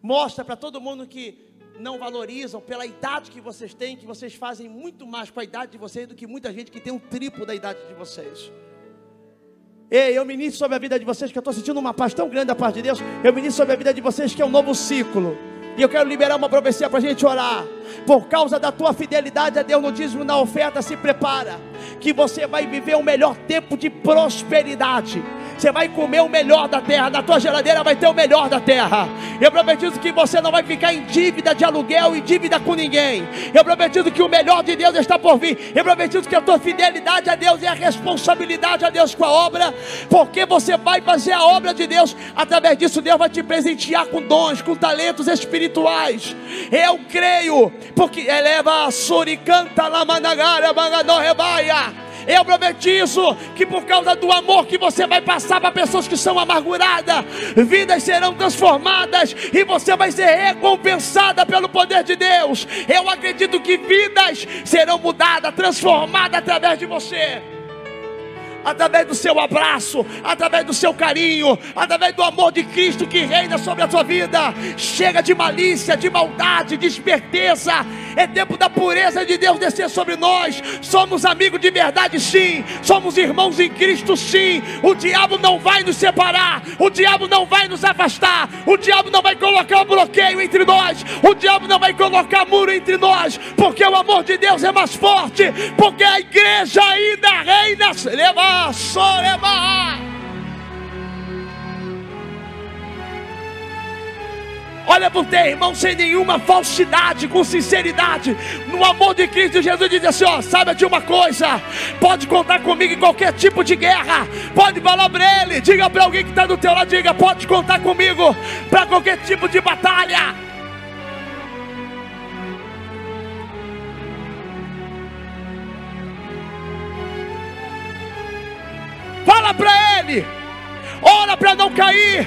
Speaker 1: Mostra para todo mundo que não valorizam pela idade que vocês têm, que vocês fazem muito mais com a idade de vocês do que muita gente que tem um triplo da idade de vocês. Ei, eu ministro sobre a vida de vocês, que eu estou sentindo uma paz tão grande da parte de Deus. Eu ministro sobre a vida de vocês, que é um novo ciclo. E eu quero liberar uma profecia para a gente orar. Por causa da tua fidelidade a Deus no dízimo na oferta, se prepara. Que você vai viver o melhor tempo de prosperidade. Você vai comer o melhor da terra, na tua geladeira vai ter o melhor da terra. Eu profetizo que você não vai ficar em dívida de aluguel e dívida com ninguém. Eu profetizo que o melhor de Deus está por vir. Eu profetizo que a tua fidelidade a Deus e a responsabilidade a Deus com a obra, porque você vai fazer a obra de Deus. Através disso, Deus vai te presentear com dons, com talentos espirituais. Eu creio, porque eleva a suricanta la managara, mangador rebaia. Eu profetizo que por causa do amor que você vai passar para pessoas que são amarguradas, vidas serão transformadas e você vai ser recompensada pelo poder de Deus. Eu acredito que vidas serão mudadas, transformadas através de você através do seu abraço, através do seu carinho, através do amor de Cristo que reina sobre a sua vida. Chega de malícia, de maldade, de esperteza. É tempo da pureza de Deus descer sobre nós. Somos amigos de verdade, sim. Somos irmãos em Cristo, sim. O diabo não vai nos separar. O diabo não vai nos afastar. O diabo não vai colocar um bloqueio entre nós. O diabo não vai colocar muro entre nós. Porque o amor de Deus é mais forte. Porque a igreja ainda reina. Leva Olha para o teu irmão sem nenhuma falsidade, com sinceridade, no amor de Cristo. Jesus diz assim: ó, saiba de uma coisa, pode contar comigo em qualquer tipo de guerra, pode falar para ele, diga para alguém que está do teu lado, diga, pode contar comigo para qualquer tipo de batalha. Fala para ele. Ora para não cair.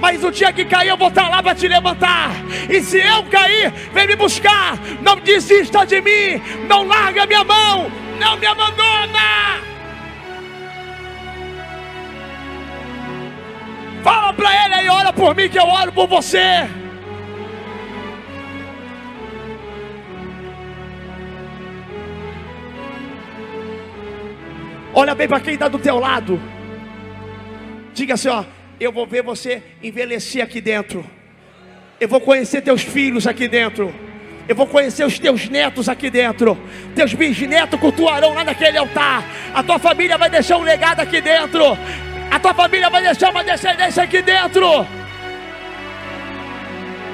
Speaker 1: Mas o dia que cair, eu vou estar lá para te levantar. E se eu cair, vem me buscar. Não desista de mim. Não larga minha mão. Não me abandona. Fala para ele aí, ora por mim que eu oro por você. Olha bem para quem está do teu lado. Diga assim: ó, eu vou ver você envelhecer aqui dentro. Eu vou conhecer teus filhos aqui dentro. Eu vou conhecer os teus netos aqui dentro. Teus bisnetos cultuarão lá naquele altar. A tua família vai deixar um legado aqui dentro. A tua família vai deixar uma descendência aqui dentro.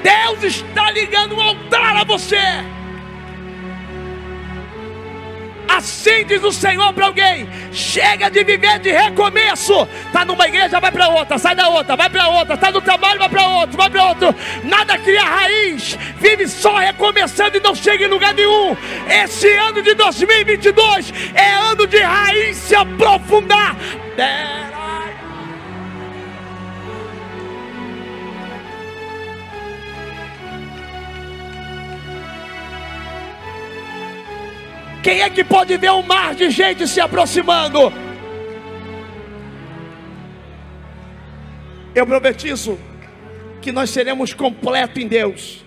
Speaker 1: Deus está ligando um altar a você. Assim diz o Senhor para alguém: chega de viver de recomeço. Está numa igreja, vai para outra, sai da outra, vai para outra, está no trabalho, vai para outro, vai para outro. Nada cria raiz, vive só recomeçando e não chega em lugar nenhum. Esse ano de 2022 é ano de raiz se aprofundar. Quem é que pode ver um mar de gente se aproximando? Eu profetizo que nós seremos completos em Deus.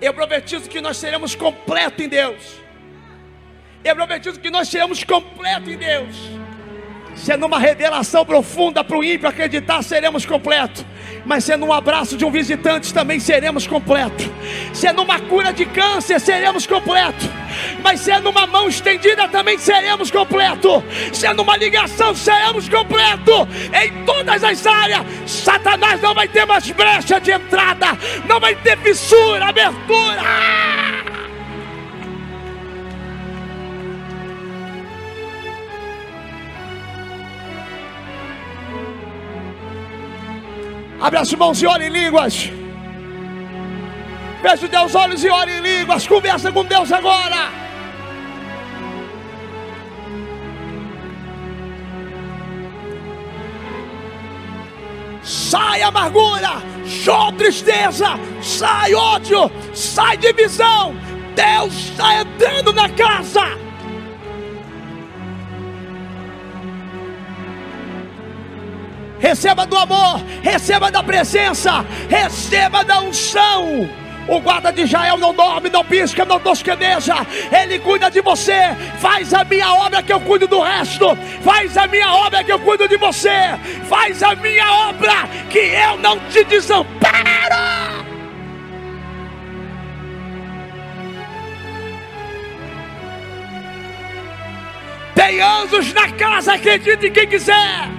Speaker 1: Eu profetizo que nós seremos completos em Deus. Eu profetizo que nós seremos completos em Deus. Sendo uma revelação profunda para o ímpio acreditar, seremos completos. Mas sendo um abraço de um visitante, também seremos completos. Sendo uma cura de câncer, seremos completos. Mas sendo uma mão estendida, também seremos completos. Sendo uma ligação, seremos completos. Em todas as áreas, Satanás não vai ter mais brecha de entrada, não vai ter fissura, abertura. Abre as mãos e ore em línguas. Feche os teus olhos e ore em línguas. Conversa com Deus agora. Sai amargura, show tristeza, sai ódio, sai divisão. Deus está entrando na casa. Receba do amor, receba da presença, receba da unção. O guarda de Israel não dorme, não pisca, não tosqueneja. Ele cuida de você. Faz a minha obra que eu cuido do resto. Faz a minha obra que eu cuido de você. Faz a minha obra que eu não te desamparo. Tem anjos na casa, acredite quem quiser.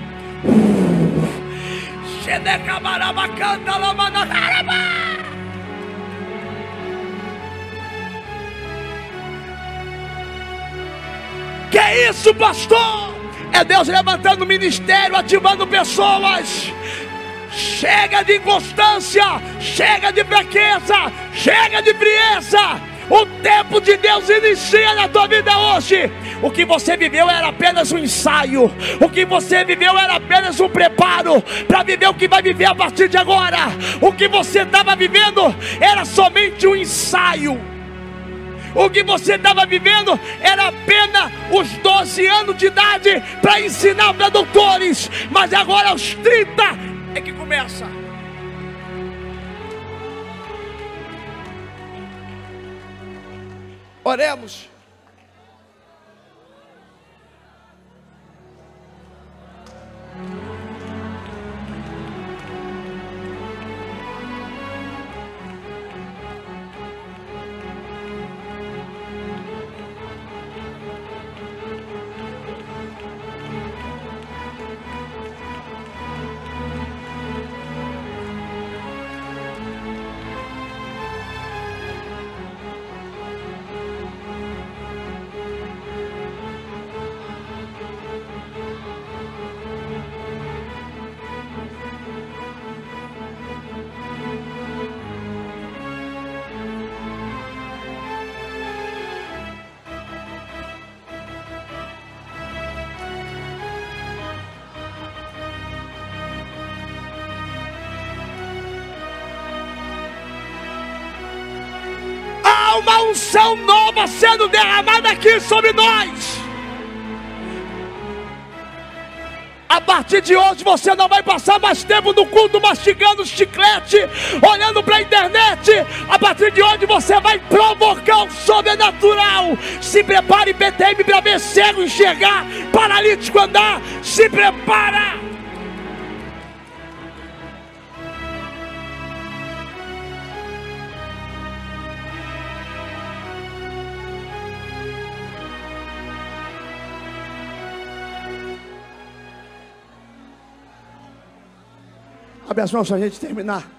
Speaker 1: Que isso, pastor? É Deus levantando o ministério, ativando pessoas. Chega de inconstância, chega de fraqueza, chega de frieza. O tempo de Deus inicia na tua vida hoje. O que você viveu era apenas um ensaio. O que você viveu era apenas um preparo para viver o que vai viver a partir de agora. O que você estava vivendo era somente um ensaio. O que você estava vivendo era apenas os 12 anos de idade para ensinar para doutores, mas agora aos 30 é que começa. Oremos. Há uma unção nova sendo derramada aqui sobre nós. A partir de hoje você não vai passar mais tempo no culto mastigando chiclete, olhando para a internet. A partir de hoje você vai provocar o sobrenatural. Se prepare, PTM, para ver cego enxergar, paralítico andar. Se prepara. Para a gente terminar.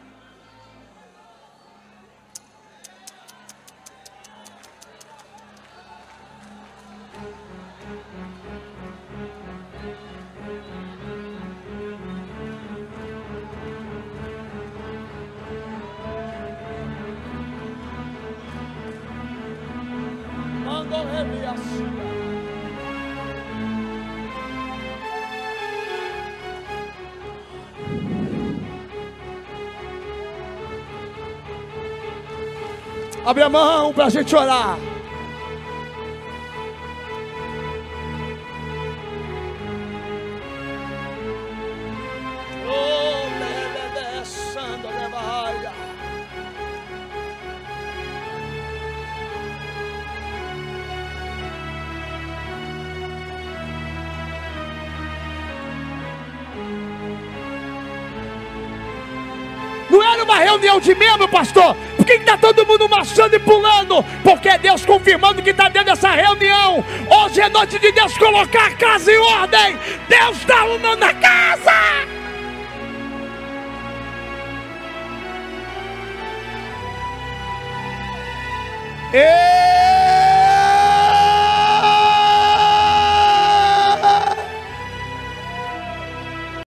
Speaker 1: Abre a mão para a gente orar. Uma reunião de membro, pastor. Por que está todo mundo marchando e pulando? Porque é Deus confirmando que está dentro dessa reunião. Hoje é noite de Deus colocar a casa em ordem. Deus está arrumando a casa.